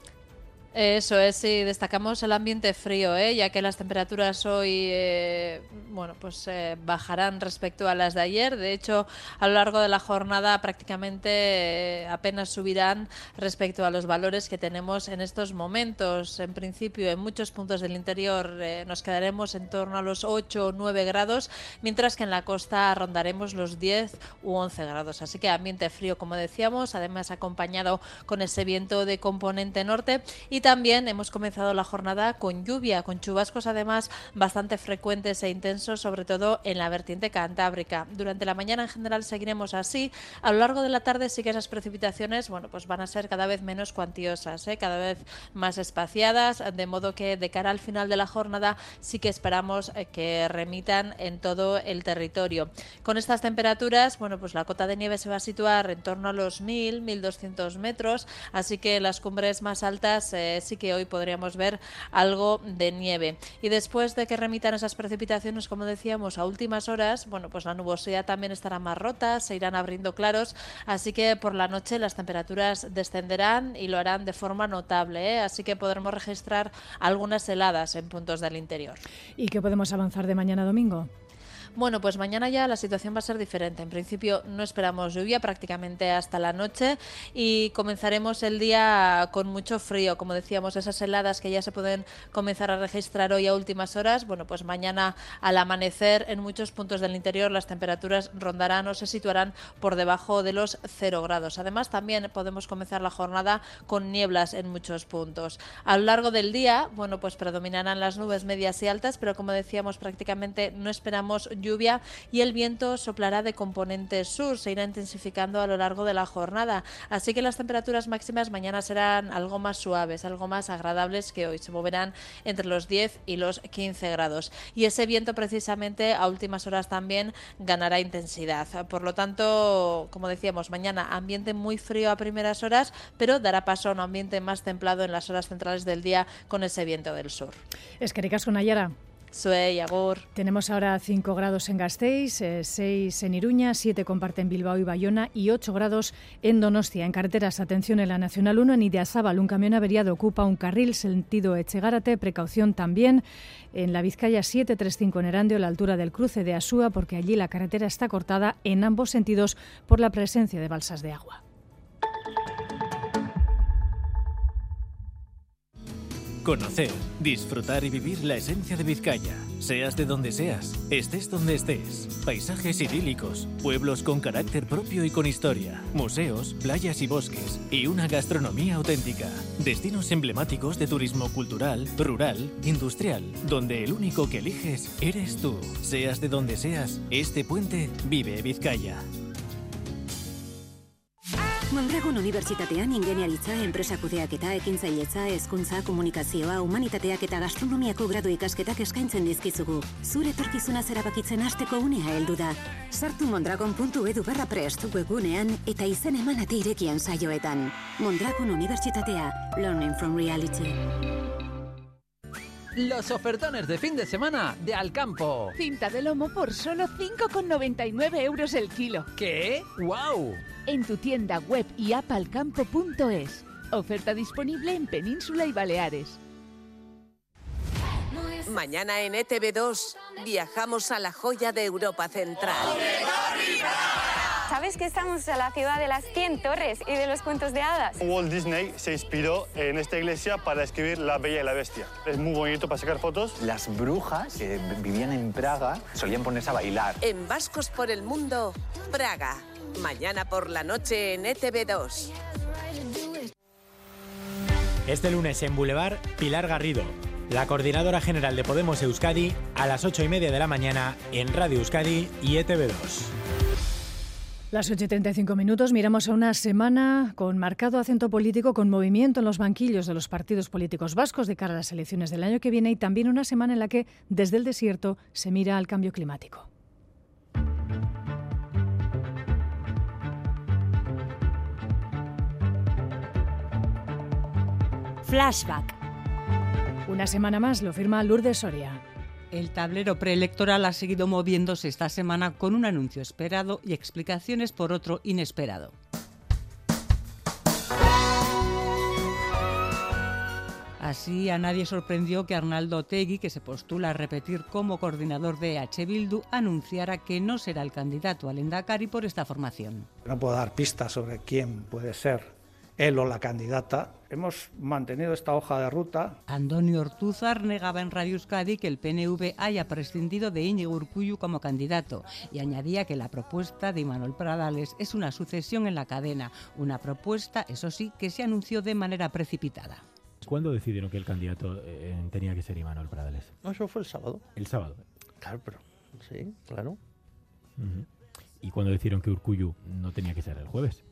Eso es, sí, destacamos el ambiente frío, ¿eh? ya que las temperaturas hoy eh, bueno, pues, eh, bajarán respecto a las de ayer. De hecho, a lo largo de la jornada prácticamente eh, apenas subirán respecto a los valores que tenemos en estos momentos. En principio, en muchos puntos del interior nos quedaremos en torno a los 8 o 9 grados, mientras que en la costa rondaremos los 10 u 11 grados. Así que ambiente frío, como decíamos, además acompañado con ese viento de componente norte y también hemos comenzado la jornada con lluvia, con chubascos además bastante frecuentes e intensos, sobre todo en la vertiente cantábrica. Durante la mañana en general seguiremos así. A lo largo de la tarde sí que esas precipitaciones bueno, pues van a ser cada vez menos cuantiosas, ¿eh? cada vez más espaciadas, de modo que de cara al final de la jornada sí que esperamos eh, que remitan en todo el territorio. Con estas temperaturas, bueno, pues la cota de nieve se va a situar en torno a los 1000, 1200 metros, así que las cumbres más altas eh, sí que hoy podríamos ver algo de nieve. Y después de que remitan esas precipitaciones, como decíamos, a últimas horas, bueno, pues la nubosidad también estará más rota, se irán abriendo claros, así que por la noche las temperaturas descenderán y lo harán de forma notable, ¿eh? así que podremos registrar algunas heladas en puntos del interior. ¿Y qué podemos avanzar de mañana domingo? Bueno, pues mañana ya la situación va a ser diferente. En principio no esperamos lluvia prácticamente hasta la noche y comenzaremos el día con mucho frío. Como decíamos, esas heladas que ya se pueden comenzar a registrar hoy a últimas horas, bueno, pues mañana al amanecer en muchos puntos del interior las temperaturas rondarán o se situarán por debajo de los 0 grados. Además, también podemos comenzar la jornada con nieblas en muchos puntos. A lo largo del día, bueno, pues predominarán las nubes medias y altas, pero como decíamos, prácticamente no esperamos y el viento soplará de componente sur, se irá intensificando a lo largo de la jornada. Así que las temperaturas máximas mañana serán algo más suaves, algo más agradables que hoy. Se moverán entre los 10 y los 15 grados. Y ese viento precisamente a últimas horas también ganará intensidad. Por lo tanto, como decíamos, mañana ambiente muy frío a primeras horas, pero dará paso a un ambiente más templado en las horas centrales del día con ese viento del sur. Es que. Agor. Tenemos ahora 5 grados en Gasteiz, 6 eh, en Iruña, 7 comparten Bilbao y Bayona y 8 grados en Donostia. En carreteras, atención en la Nacional 1 en Idiazábal, un camión averiado ocupa un carril sentido Echegárate, precaución también en la Vizcaya 735 en Erandio, la altura del cruce de Asúa, porque allí la carretera está cortada en ambos sentidos por la presencia de balsas de agua. Conocer, disfrutar y vivir la esencia de Vizcaya. Seas de donde seas, estés donde estés. Paisajes idílicos, pueblos con carácter propio y con historia, museos, playas y bosques, y una gastronomía auténtica. Destinos emblemáticos de turismo cultural, rural, industrial, donde el único que eliges eres tú. Seas de donde seas, este puente vive Vizcaya. Mondragon Unibertsitatean ingeniaritza, enpresa kudeaketa, ekintzailetza, hezkuntza, komunikazioa, humanitateak eta gastronomiako gradu ikasketak eskaintzen dizkizugu. Zure etorkizuna zerabakitzen hasteko unea heldu da. Sartu mondragon.edu barra prest webunean eta izen eman ate irekian saioetan. Mondragon Unibertsitatea. Learning from reality. Los ofertones de fin de semana de Alcampo. Cinta de lomo por solo 5,99 euros el kilo. ¿Qué? ¡Wow! En tu tienda web y app alcampo.es. Oferta disponible en Península y Baleares. Mañana en ETV2 viajamos a la joya de Europa Central. ¿Sabes que estamos en la ciudad de las 100 torres y de los cuentos de hadas? Walt Disney se inspiró en esta iglesia para escribir La Bella y la Bestia. Es muy bonito para sacar fotos. Las brujas que vivían en Praga solían ponerse a bailar. En Vascos por el Mundo, Praga. Mañana por la noche en ETV2. Este lunes en Boulevard, Pilar Garrido, la coordinadora general de Podemos Euskadi, a las 8 y media de la mañana en Radio Euskadi y ETV2. Las 8.35 minutos miramos a una semana con marcado acento político, con movimiento en los banquillos de los partidos políticos vascos de cara a las elecciones del año que viene y también una semana en la que desde el desierto se mira al cambio climático. Flashback. Una semana más lo firma Lourdes Soria. El tablero preelectoral ha seguido moviéndose esta semana con un anuncio esperado y explicaciones por otro inesperado. Así a nadie sorprendió que Arnaldo Tegui, que se postula a repetir como coordinador de H. Bildu, anunciara que no será el candidato al Endacari por esta formación. No puedo dar pistas sobre quién puede ser él o la candidata. Hemos mantenido esta hoja de ruta. Antonio Ortúzar negaba en Radio Euskadi que el PNV haya prescindido de Íñigo Urcuyu como candidato y añadía que la propuesta de Imanol Pradales es una sucesión en la cadena, una propuesta, eso sí, que se anunció de manera precipitada. ¿Cuándo decidieron que el candidato eh, tenía que ser Imanol Pradales? No, eso fue el sábado. El sábado. Claro, pero sí, claro. ¿Y cuándo decidieron que Urcuyu no tenía que ser el jueves?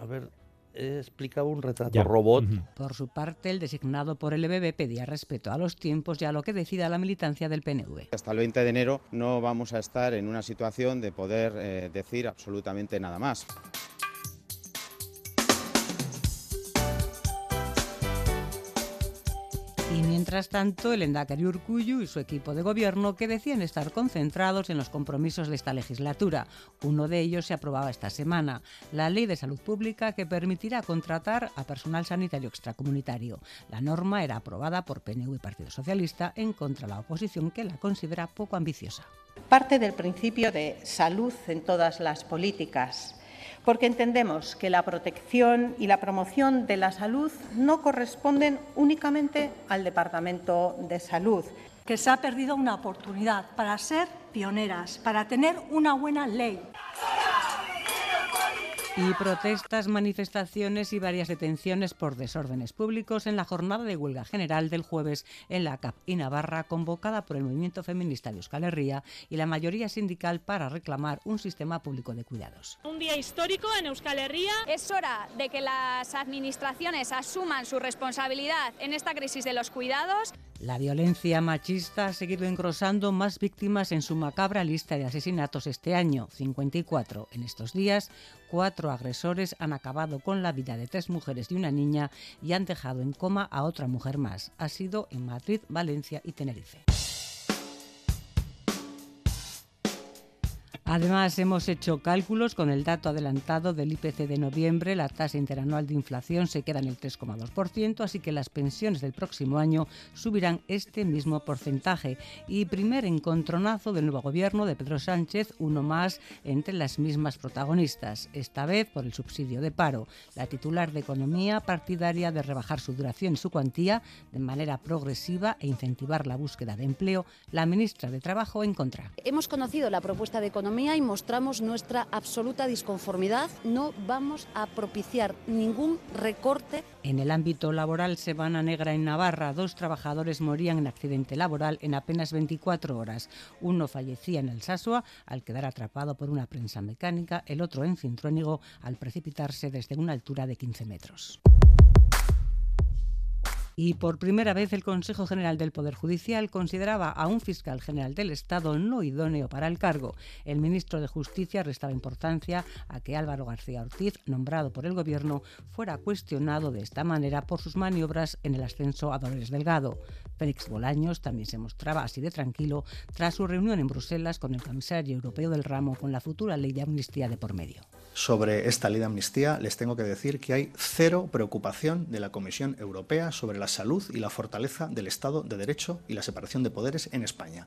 A ver, explicaba un retrato robot. Por su parte, el designado por el EBB pedía respeto a los tiempos y a lo que decida la militancia del PNV. Hasta el 20 de enero no vamos a estar en una situación de poder eh, decir absolutamente nada más. Mientras tanto, el Endacari Urcuyu y su equipo de gobierno que decían estar concentrados en los compromisos de esta legislatura. Uno de ellos se aprobaba esta semana, la Ley de Salud Pública que permitirá contratar a personal sanitario extracomunitario. La norma era aprobada por PNV y Partido Socialista en contra de la oposición que la considera poco ambiciosa. Parte del principio de salud en todas las políticas porque entendemos que la protección y la promoción de la salud no corresponden únicamente al Departamento de Salud. Que se ha perdido una oportunidad para ser pioneras, para tener una buena ley y protestas, manifestaciones y varias detenciones por desórdenes públicos en la jornada de huelga general del jueves en la CAP y Navarra convocada por el movimiento feminista de Euskal Herria y la mayoría sindical para reclamar un sistema público de cuidados. Un día histórico en Euskal Herria. Es hora de que las administraciones asuman su responsabilidad en esta crisis de los cuidados. La violencia machista ha seguido engrosando más víctimas en su macabra lista de asesinatos este año, 54. En estos días, cuatro agresores han acabado con la vida de tres mujeres y una niña y han dejado en coma a otra mujer más. Ha sido en Madrid, Valencia y Tenerife. Además, hemos hecho cálculos con el dato adelantado del IPC de noviembre. La tasa interanual de inflación se queda en el 3,2%, así que las pensiones del próximo año subirán este mismo porcentaje. Y primer encontronazo del nuevo gobierno de Pedro Sánchez, uno más entre las mismas protagonistas, esta vez por el subsidio de paro. La titular de Economía, partidaria de rebajar su duración y su cuantía de manera progresiva e incentivar la búsqueda de empleo, la ministra de Trabajo en contra. Hemos conocido la propuesta de Economía y mostramos nuestra absoluta disconformidad. No vamos a propiciar ningún recorte. En el ámbito laboral, Semana Negra en Navarra, dos trabajadores morían en accidente laboral en apenas 24 horas. Uno fallecía en el Sasua al quedar atrapado por una prensa mecánica, el otro en Cintruénigo al precipitarse desde una altura de 15 metros. Y por primera vez el Consejo General del Poder Judicial consideraba a un fiscal general del Estado no idóneo para el cargo. El ministro de Justicia restaba importancia a que Álvaro García Ortiz, nombrado por el Gobierno, fuera cuestionado de esta manera por sus maniobras en el ascenso a Dolores Delgado. Félix Bolaños también se mostraba así de tranquilo tras su reunión en Bruselas con el comisario europeo del ramo con la futura ley de amnistía de por medio. Sobre esta ley de amnistía les tengo que decir que hay cero preocupación de la Comisión Europea sobre la salud y la fortaleza del Estado de Derecho y la separación de poderes en España.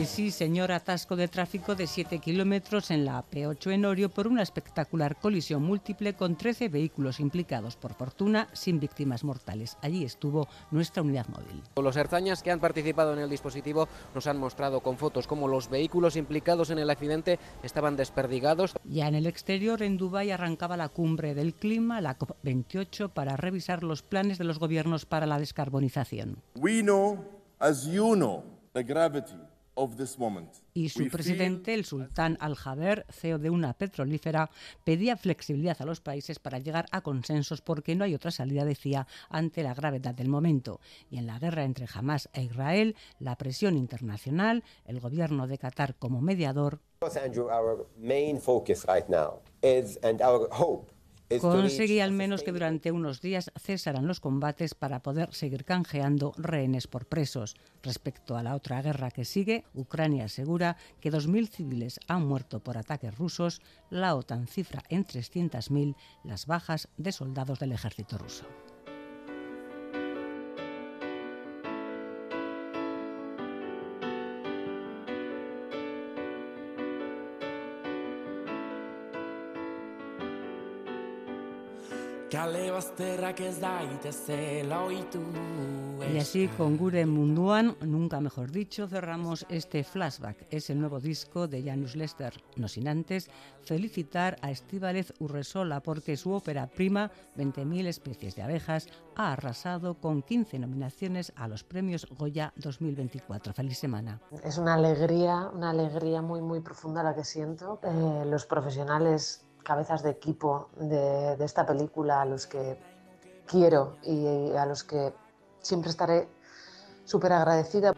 Y Y sí, señor, atasco de tráfico de 7 kilómetros en la P8 en Orio por una espectacular colisión múltiple con 13 vehículos implicados, por fortuna, sin víctimas mortales. Allí estuvo nuestra unidad móvil. Los herzañas que han participado en el dispositivo nos han mostrado con fotos cómo los vehículos implicados en el accidente estaban desperdigados. Ya en el exterior, en Dubái, arrancaba la cumbre del clima, la COP28, para revisar los planes de los gobiernos para la descarbonización. We know, as you know, the gravity y su presidente, el sultán Al-Jaber, CEO de una petrolífera, pedía flexibilidad a los países para llegar a consensos porque no hay otra salida, decía, ante la gravedad del momento. Y en la guerra entre Hamas e Israel, la presión internacional, el gobierno de Qatar como mediador. Conseguí al menos que durante unos días cesaran los combates para poder seguir canjeando rehenes por presos. Respecto a la otra guerra que sigue, Ucrania asegura que 2.000 civiles han muerto por ataques rusos. La OTAN cifra en 300.000 las bajas de soldados del ejército ruso. Y así con Gure Munduan, nunca mejor dicho, cerramos este flashback. Es el nuevo disco de Janus Lester. No sin antes felicitar a Estíbalez Urresola porque su ópera prima, 20.000 especies de abejas, ha arrasado con 15 nominaciones a los premios Goya 2024. Feliz semana. Es una alegría, una alegría muy, muy profunda la que siento. Eh, los profesionales cabezas de equipo de, de esta película a los que quiero y a los que siempre estaré súper agradecida.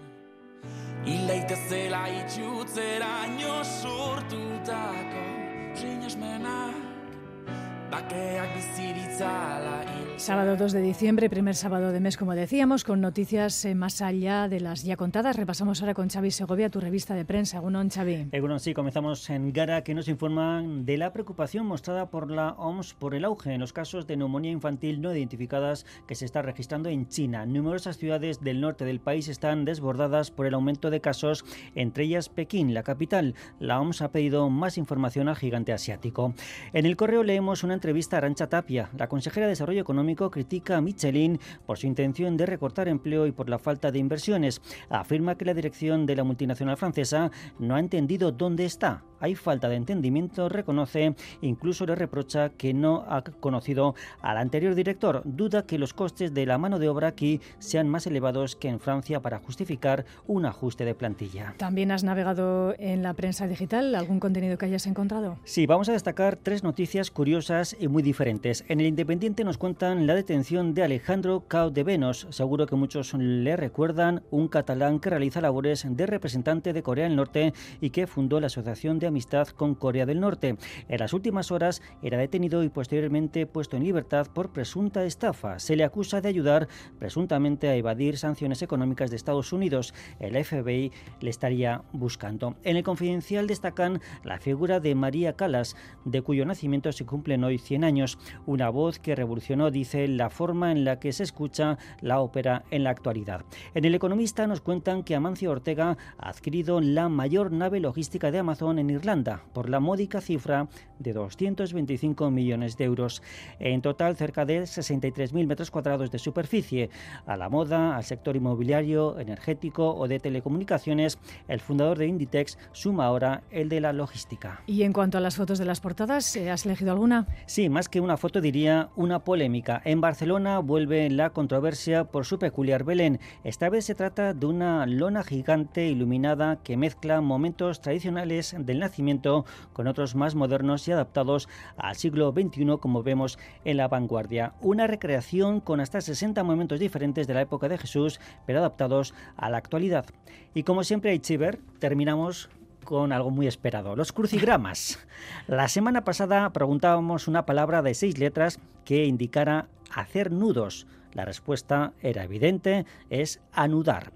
Sábado 2 de diciembre, primer sábado de mes, como decíamos, con noticias eh, más allá de las ya contadas. Repasamos ahora con Xavi Segovia, tu revista de prensa. Egunon, Xavi. Egunon, sí, comenzamos en Gara, que nos informan de la preocupación mostrada por la OMS por el auge en los casos de neumonía infantil no identificadas que se está registrando en China. Numerosas ciudades del norte del país están desbordadas por el aumento de casos, entre ellas Pekín, la capital. La OMS ha pedido más información al gigante asiático. En el correo leemos una entrevista a Arancha Tapia. La consejera de Desarrollo Económico critica a Michelin por su intención de recortar empleo y por la falta de inversiones. Afirma que la dirección de la multinacional francesa no ha entendido dónde está. Hay falta de entendimiento, reconoce, incluso le reprocha que no ha conocido al anterior director. Duda que los costes de la mano de obra aquí sean más elevados que en Francia para justificar un ajuste de plantilla. ¿También has navegado en la prensa digital? ¿Algún contenido que hayas encontrado? Sí, vamos a destacar tres noticias curiosas y muy diferentes. En el Independiente nos la detención de Alejandro Cao de Venos. Seguro que muchos le recuerdan, un catalán que realiza labores de representante de Corea del Norte y que fundó la Asociación de amistad con Corea del Norte. En las últimas horas era detenido y posteriormente puesto en libertad por presunta estafa. Se le acusa de ayudar presuntamente a evadir sanciones económicas de Estados Unidos. El FBI le estaría buscando. En el confidencial destacan la figura de María Calas, de cuyo nacimiento se cumplen hoy 100 años. Una voz que revolucionó, dice, la forma en la que se escucha la ópera en la actualidad. En El Economista nos cuentan que Amancio Ortega ha adquirido la mayor nave logística de Amazon en Irlanda por la módica cifra de 225 millones de euros. En total, cerca de 63.000 metros cuadrados de superficie. A la moda, al sector inmobiliario, energético o de telecomunicaciones, el fundador de Inditex suma ahora el de la logística. Y en cuanto a las fotos de las portadas, eh, ¿has elegido alguna? Sí, más que una foto diría una polémica. En Barcelona vuelve la controversia por su peculiar Belén. Esta vez se trata de una lona gigante iluminada que mezcla momentos tradicionales del nacimiento con otros más modernos y adaptados al siglo XXI como vemos en la vanguardia. Una recreación con hasta 60 momentos diferentes de la época de Jesús, pero adaptados a la actualidad. Y como siempre, Chiver, terminamos con algo muy esperado, los crucigramas. La semana pasada preguntábamos una palabra de seis letras que indicara hacer nudos. La respuesta era evidente, es anudar.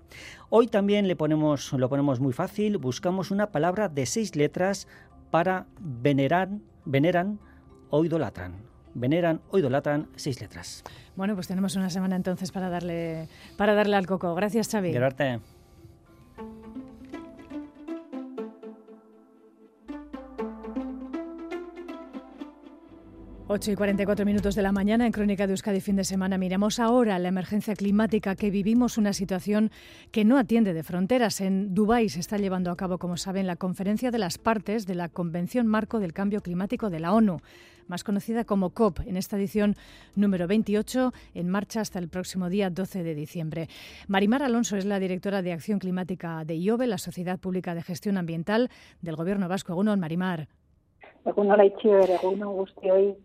Hoy también le ponemos, lo ponemos muy fácil, buscamos una palabra de seis letras para venerar, veneran o idolatran. Veneran o idolatran seis letras. Bueno, pues tenemos una semana entonces para darle, para darle al coco. Gracias, Xavi. 8 y 44 minutos de la mañana en Crónica de Euskadi fin de semana. Miramos ahora la emergencia climática que vivimos, una situación que no atiende de fronteras. En Dubái se está llevando a cabo, como saben, la conferencia de las partes de la Convención Marco del Cambio Climático de la ONU más conocida como COP, en esta edición número 28, en marcha hasta el próximo día 12 de diciembre. Marimar Alonso es la directora de Acción Climática de IOBE, la Sociedad Pública de Gestión Ambiental del Gobierno Vasco. Egunon, Marimar.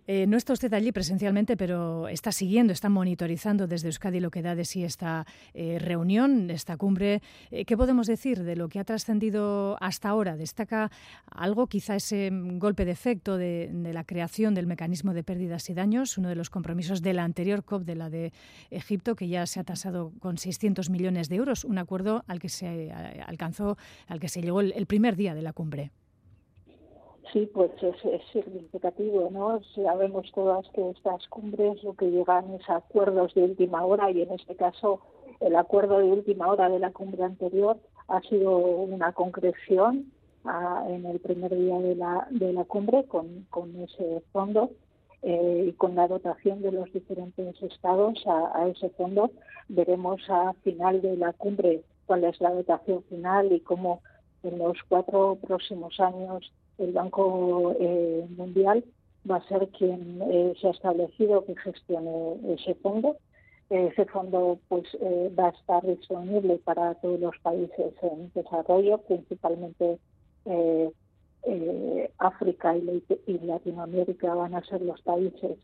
Eh, no está usted allí presencialmente, pero está siguiendo, está monitorizando desde Euskadi lo que da de sí esta eh, reunión, esta cumbre. Eh, ¿Qué podemos decir de lo que ha trascendido hasta ahora? ¿Destaca algo, quizá ese golpe de efecto de, la creación del mecanismo de pérdidas y daños, uno de los compromisos de la anterior COP, de la de Egipto, que ya se ha tasado con 600 millones de euros, un acuerdo al que se alcanzó, al que se llegó el primer día de la cumbre? Sí, pues es, significativo, ¿no? Sabemos todas que estas cumbres lo que llegan es acuerdos de última hora y en este caso el acuerdo de última hora de la cumbre anterior ha sido una concreción ah, en el primer día de la, de la cumbre con, con ese fondo eh, y con la dotación de los diferentes estados a, a ese fondo. Veremos a final de la cumbre cuál es la dotación final y cómo en los cuatro próximos años el Banco eh, Mundial va a ser quien eh, se ha establecido que gestione ese fondo. Ese fondo pues eh, va a estar disponible para todos los países en desarrollo, principalmente África y, Latinoamérica van a ser los países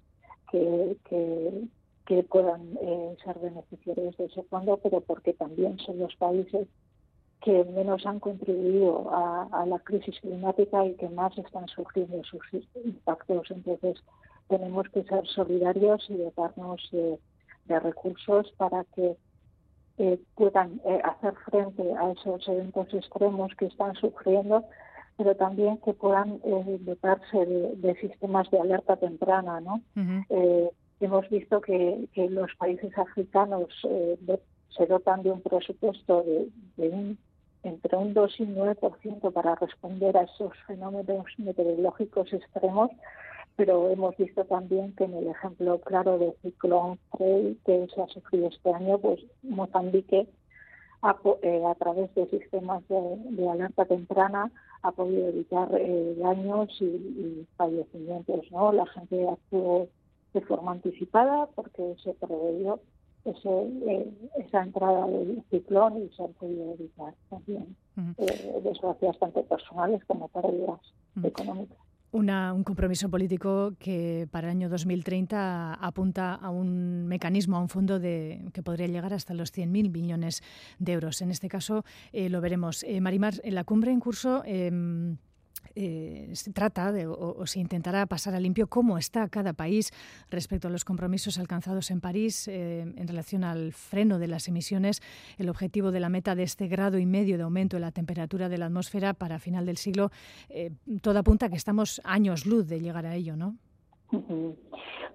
que puedan ser beneficiarios de ese fondo, pero porque también son los países que menos han contribuido a, la crisis climática y que más están surgiendo sus impactos. Entonces, tenemos que ser solidarios y dotarnos de, recursos para que eh, puedan eh, hacer frente a esos eventos extremos que están sufriendo, pero también que puedan eh, dotarse de, sistemas de alerta temprana. ¿no? hemos visto que, los países africanos se dotan de un presupuesto de, de un entre un 2 y un 9% para responder a esos fenómenos meteorológicos extremos, pero hemos visto también que en el ejemplo claro del ciclón que se ha sufrido este año, pues Mozambique eh, a, través de sistemas de, alerta temprana ha podido evitar eh, daños y, fallecimientos. ¿no? La gente actuó de forma anticipada porque se preveyó eh, esa entrada del ciclón y se han podido evitar también eh, desgracias tanto personales como pérdidas económicas. un compromiso político que para el año 2030 apunta a un mecanismo, a un fondo de, que podría llegar hasta los 100.000 millones de euros. En este caso eh, lo veremos. Marimar, en la cumbre en curso em, eh, se trata de, o, se intentará pasar a limpio cómo está cada país respecto a los compromisos alcanzados en París eh, en relación al freno de las emisiones, el objetivo de la meta de este grado y medio de aumento de la temperatura de la atmósfera para final del siglo, eh, todo apunta a que estamos años luz de llegar a ello, ¿no?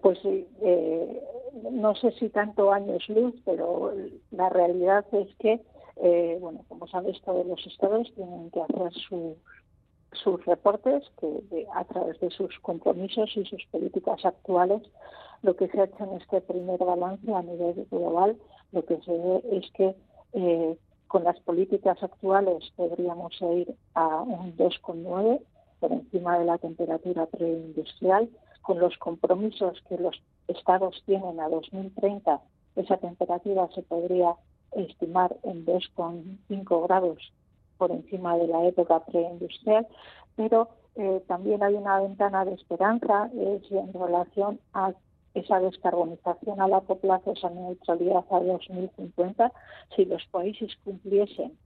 Pues no sé si tanto años luz, pero la realidad es que, bueno, como sabes, todos los estados tienen que hacer su sus reportes, que a través de sus compromisos y sus políticas actuales, lo que se ha hecho en este primer balance a nivel global, lo que se ve es que eh, con las políticas actuales podríamos ir a un 2,9 por encima de la temperatura preindustrial. Con los compromisos que los estados tienen a 2030, esa temperatura se podría estimar en 2,5 grados por encima de la época preindustrial, pero eh, también hay una ventana de esperanza en relación a esa descarbonización a largo plazo, esa neutralidad a 2050, si los países cumpliesen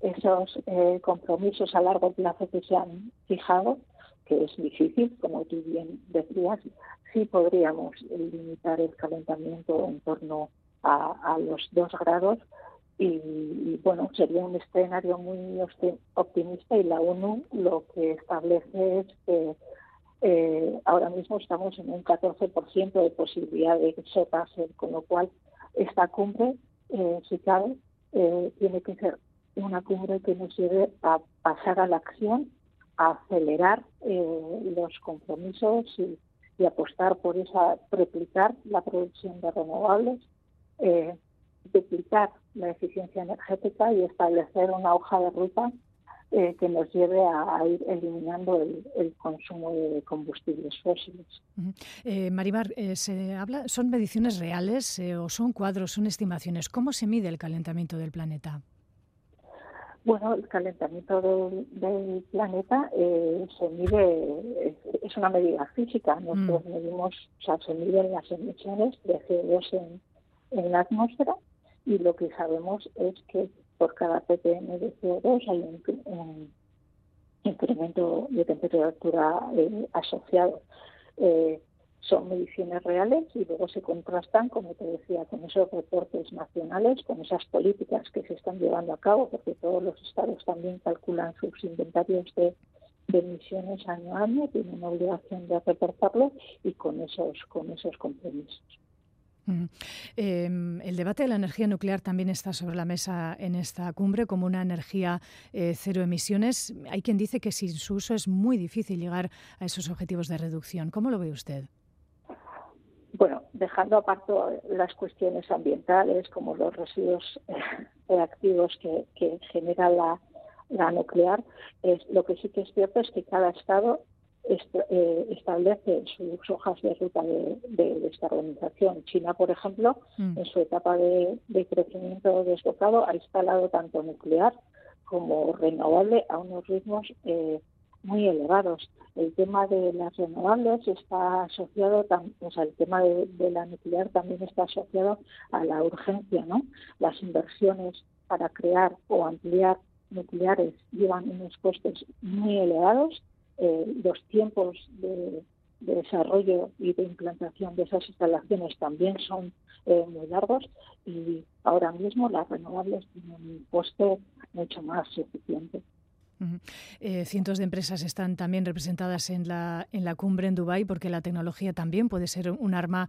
esos eh, compromisos a largo plazo que se han fijado, que es difícil, como tú bien decías, sí podríamos limitar el calentamiento en torno a los dos grados y, bueno, sería un escenario muy optimista y la ONU lo que establece es que eh, ahora mismo estamos en un 14% de posibilidad de que se pase, con lo cual esta cumbre, eh, si cabe, eh, tiene que ser una cumbre que nos lleve a pasar a la acción, a acelerar los compromisos y, y apostar por esa, triplicar la producción de renovables, duplicar la eficiencia energética y establecer una hoja de ruta eh, que nos lleve a, ir eliminando el, consumo de combustibles fósiles. eh, Marimar, eh, se habla, ¿son mediciones reales eh, o son cuadros, son estimaciones? ¿Cómo se mide el calentamiento del planeta? Bueno, el calentamiento del, planeta se mide, es, una medida física. Nosotros mm. medimos, o sea, se miden las emisiones de CO2 en, en la atmósfera y lo que sabemos es que por cada ppm de CO2 hay un, incremento de temperatura eh, asociado. Eh, son mediciones reales y luego se contrastan, como te decía, con esos reportes nacionales, con esas políticas que se están llevando a cabo, porque todos los estados también calculan sus inventarios de, emisiones año a año, tienen obligación de reportarlo y con esos, con esos compromisos. Em, el debate de la energía nuclear también está sobre la mesa en esta cumbre como una energía eh, cero emisiones. Hay quien dice que sin su uso es muy difícil llegar a esos objetivos de reducción. ¿Cómo lo ve usted? Bueno, dejando aparte las cuestiones ambientales como los residuos eh, reactivos que, genera la, nuclear, lo que sí que es cierto es que cada estado establece sus hojas de ruta de, de descarbonización. China, por ejemplo, mm. en su etapa de, crecimiento desbocado ha instalado tanto nuclear como renovable a unos ritmos eh, muy elevados. El tema de las renovables está asociado, o sea, el tema de, de, la nuclear también está asociado a la urgencia, ¿no? Las inversiones para crear o ampliar nucleares llevan unos costes muy elevados eh, los tiempos de, desarrollo y de implantación de esas instalaciones también son eh, muy largos y ahora mismo las renovables tienen un coste mucho más eficiente. Eh, cientos de empresas están también representadas en la, en la cumbre en Dubái porque la tecnología también puede ser un arma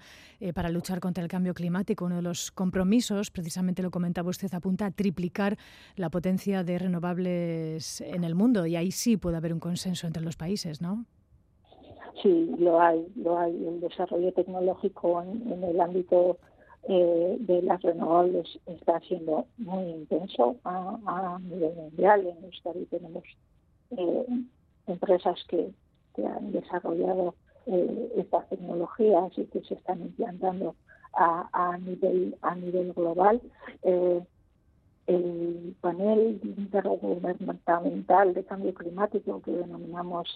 para luchar contra el cambio climático. Uno de los compromisos, precisamente lo comentaba usted, apunta a triplicar la potencia de renovables en el mundo y ahí sí puede haber un consenso entre los países, ¿no? Sí, lo hay, lo hay. El desarrollo tecnológico en el ámbito eh, de las renovables está siendo muy intenso a, nivel mundial. En Euskadi tenemos eh, empresas que, han desarrollado eh, estas tecnologías y que se están implantando a, nivel a nivel global. el panel intergubernamental de cambio climático que denominamos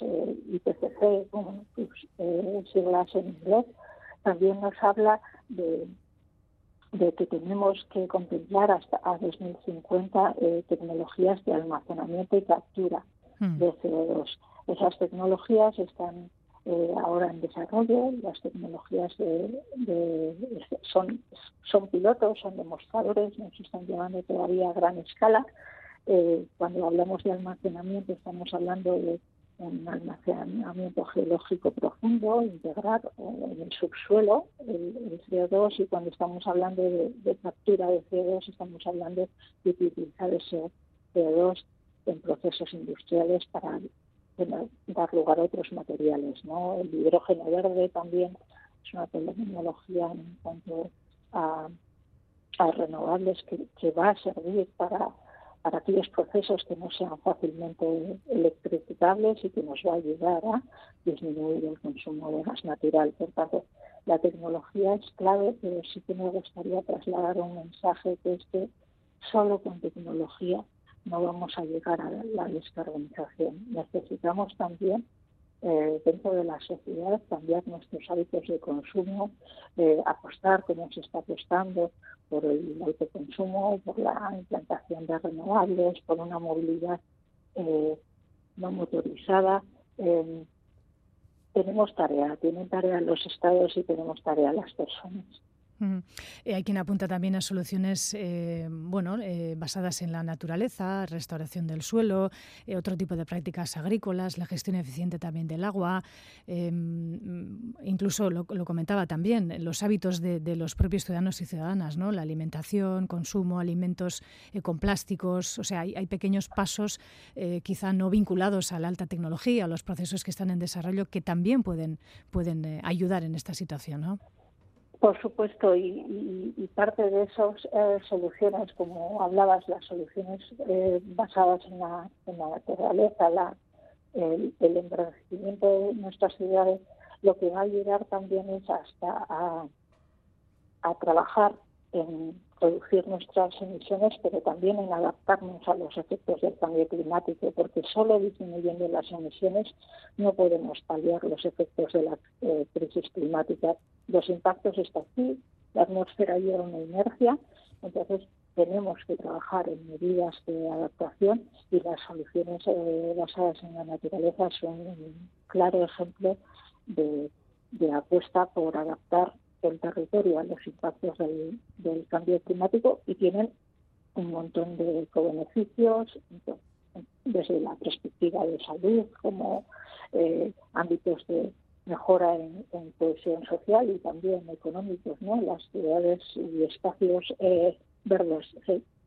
IPCC, con sus siglas en inglés, también nos habla de de que tenemos que contemplar hasta a 2050 eh, tecnologías de almacenamiento y captura hmm. de CO2. Esas tecnologías están eh, ahora en desarrollo, las tecnologías de, son, son pilotos, son demostradores, no se están llevando todavía a gran escala. Eh, cuando hablamos de almacenamiento estamos hablando de un almacenamiento geológico profundo, integrar en el subsuelo el, CO2 y cuando estamos hablando de, captura de CO2 estamos hablando de utilizar ese CO2 en procesos industriales para dar lugar a otros materiales. ¿no? El hidrógeno verde también es una tecnología en cuanto a, renovables que va a servir para para aquellos procesos que no sean fácilmente electrificables y que nos va a ayudar a disminuir el consumo de gas natural. Por tanto, la tecnología es clave, pero sí que me gustaría trasladar un mensaje que es que solo con tecnología no vamos a llegar a la descarbonización. Necesitamos también eh, dentro de la sociedad cambiar nuestros hábitos de consumo, eh, apostar como se está apostando por el autoconsumo, por la implantación de renovables, por una movilidad eh, no motorizada. tenemos tarea, tienen tarea los estados y tenemos tarea las personas. Eh, hay quien apunta también a soluciones eh, bueno, eh, basadas en la naturaleza, restauración del suelo, otro tipo de prácticas agrícolas, la gestión eficiente también del agua, em, incluso lo, comentaba también, los hábitos de, los propios ciudadanos y ciudadanas, ¿no? la alimentación, consumo, alimentos con plásticos, o sea, hay, hay pequeños pasos quizá no vinculados a la alta tecnología, a los procesos que están en desarrollo, que también pueden, pueden ayudar en esta situación. ¿no? Por supuesto, y, parte de esas eh, soluciones, como hablabas, las soluciones eh, basadas en la, naturaleza, la, el, envejecimiento de nuestras ciudades, lo que va a ayudar también es hasta a trabajar en reducir nuestras emisiones, pero también en adaptarnos a los efectos del cambio climático, porque solo disminuyendo las emisiones no podemos paliar los efectos de la eh, crisis climática. Los impactos están aquí, la atmósfera lleva una inercia, entonces tenemos que trabajar en medidas de adaptación y las soluciones eh, basadas en la naturaleza son un claro ejemplo de, de apuesta por adaptar el territorio a los impactos del, cambio climático y tienen un montón de beneficios desde la perspectiva de salud como eh, ámbitos de mejora en, cohesión social y también económicos, ¿no? Las ciudades y espacios eh, verdes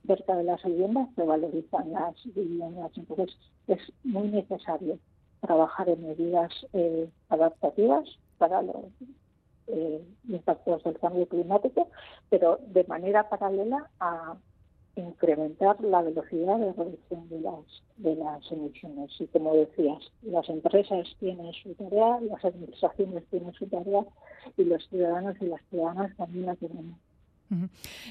cerca de las viviendas se valorizan las viviendas, entonces es muy necesario trabajar en medidas eh, adaptativas para los eh, impactos del cambio climático, pero de manera paralela a incrementar la velocidad de reducción de las, de las emisiones. Y como decías, las empresas tienen su tarea, las administraciones tienen su tarea y los ciudadanos y las ciudadanas también la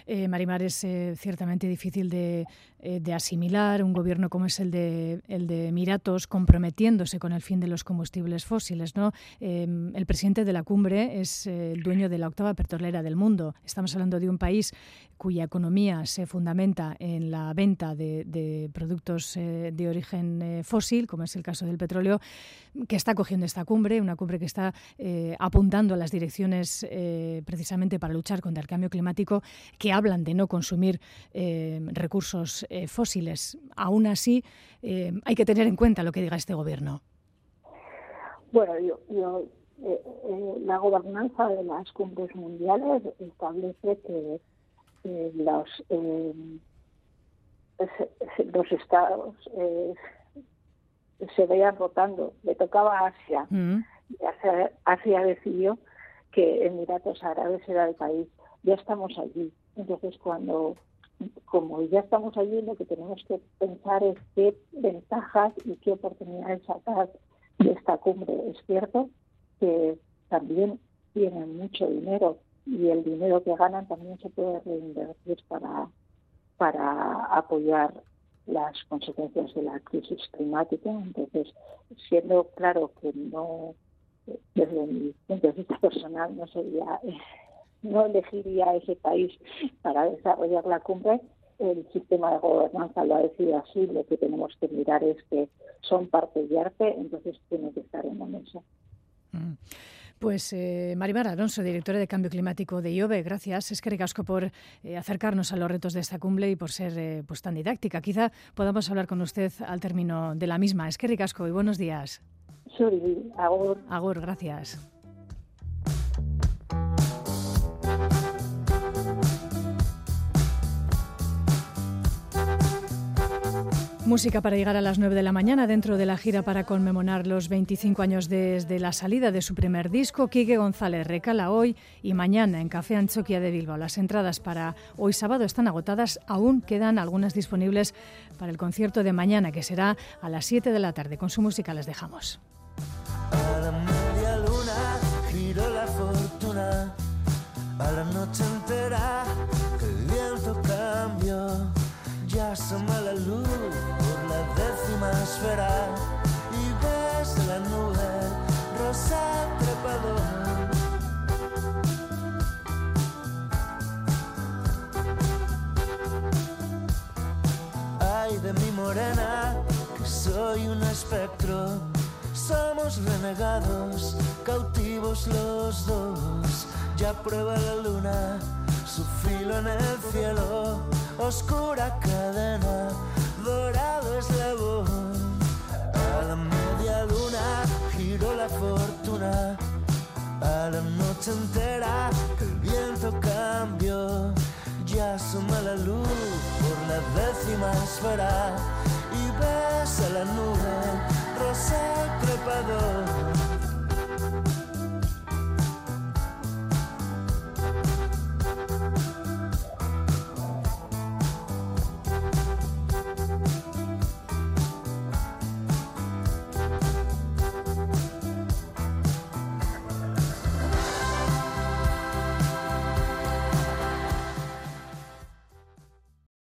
Eh, Marimar, es eh, ciertamente difícil de, eh, de, asimilar un gobierno como es el de, el de Emiratos comprometiéndose con el fin de los combustibles fósiles. ¿no? Em, el presidente de la cumbre es el dueño de la octava petrolera del mundo. Estamos hablando de un país cuya economía se fundamenta en la venta de, productos de origen fósil, como es el caso del petróleo, que está cogiendo esta cumbre, una cumbre que está apuntando a las direcciones precisamente para luchar contra el cambio climático que hablan de no consumir eh, recursos eh, fósiles. Aún así, eh, hay que tener en cuenta lo que diga este gobierno. Bueno, la gobernanza de las cumbres mundiales establece que los, los estados se vayan rotando. Le tocaba a Asia. Mm. Asia, Asia decidió que Emiratos Árabes era el país ya estamos allí. Entonces, cuando, como ya estamos allí, lo que tenemos que pensar es qué ventajas y qué oportunidades sacar de esta cumbre. Es cierto que también tienen mucho dinero y el dinero que ganan también se puede reinvertir para, para apoyar las consecuencias de la crisis climática. Entonces, siendo claro que no, desde mi punto de vista personal, no sería no elegiría ese país para desarrollar la cumbre, el sistema de gobernanza lo ha decidido así, lo que tenemos que mirar es que son parte y arte, entonces tiene que estar en la mesa. Mm. Pues eh, Marimar Alonso, directora de Cambio Climático de IOBE, gracias. Es que ricasco por eh, acercarnos a los retos de esta cumbre y por ser eh, pues, tan didáctica. Quizá podamos hablar con usted al término de la misma. Es que ricasco y buenos días. Sí, agur. Agur, gracias. Música para llegar a las 9 de la mañana dentro de la gira para conmemorar los 25 años desde la salida de su primer disco. Quique González recala hoy y mañana en Café Anchoquia de Bilbao. Las entradas para hoy sábado están agotadas, aún quedan algunas disponibles para el concierto de mañana que será a las 7 de la tarde. Con su música les dejamos. A la media luna la fortuna, a la noche entera el viento ya la luz y ves la nube rosa trepadora. Ay de mi morena, que soy un espectro, somos entregados, cautivos los dos. Ya prueba la luna su filo en el cielo, oscura cadena, dorado eslabón. A la media luna giró la fortuna, a la noche entera que el viento cambió. Ya asoma la luz por la décima esfera y ves a la nube rosa trepador.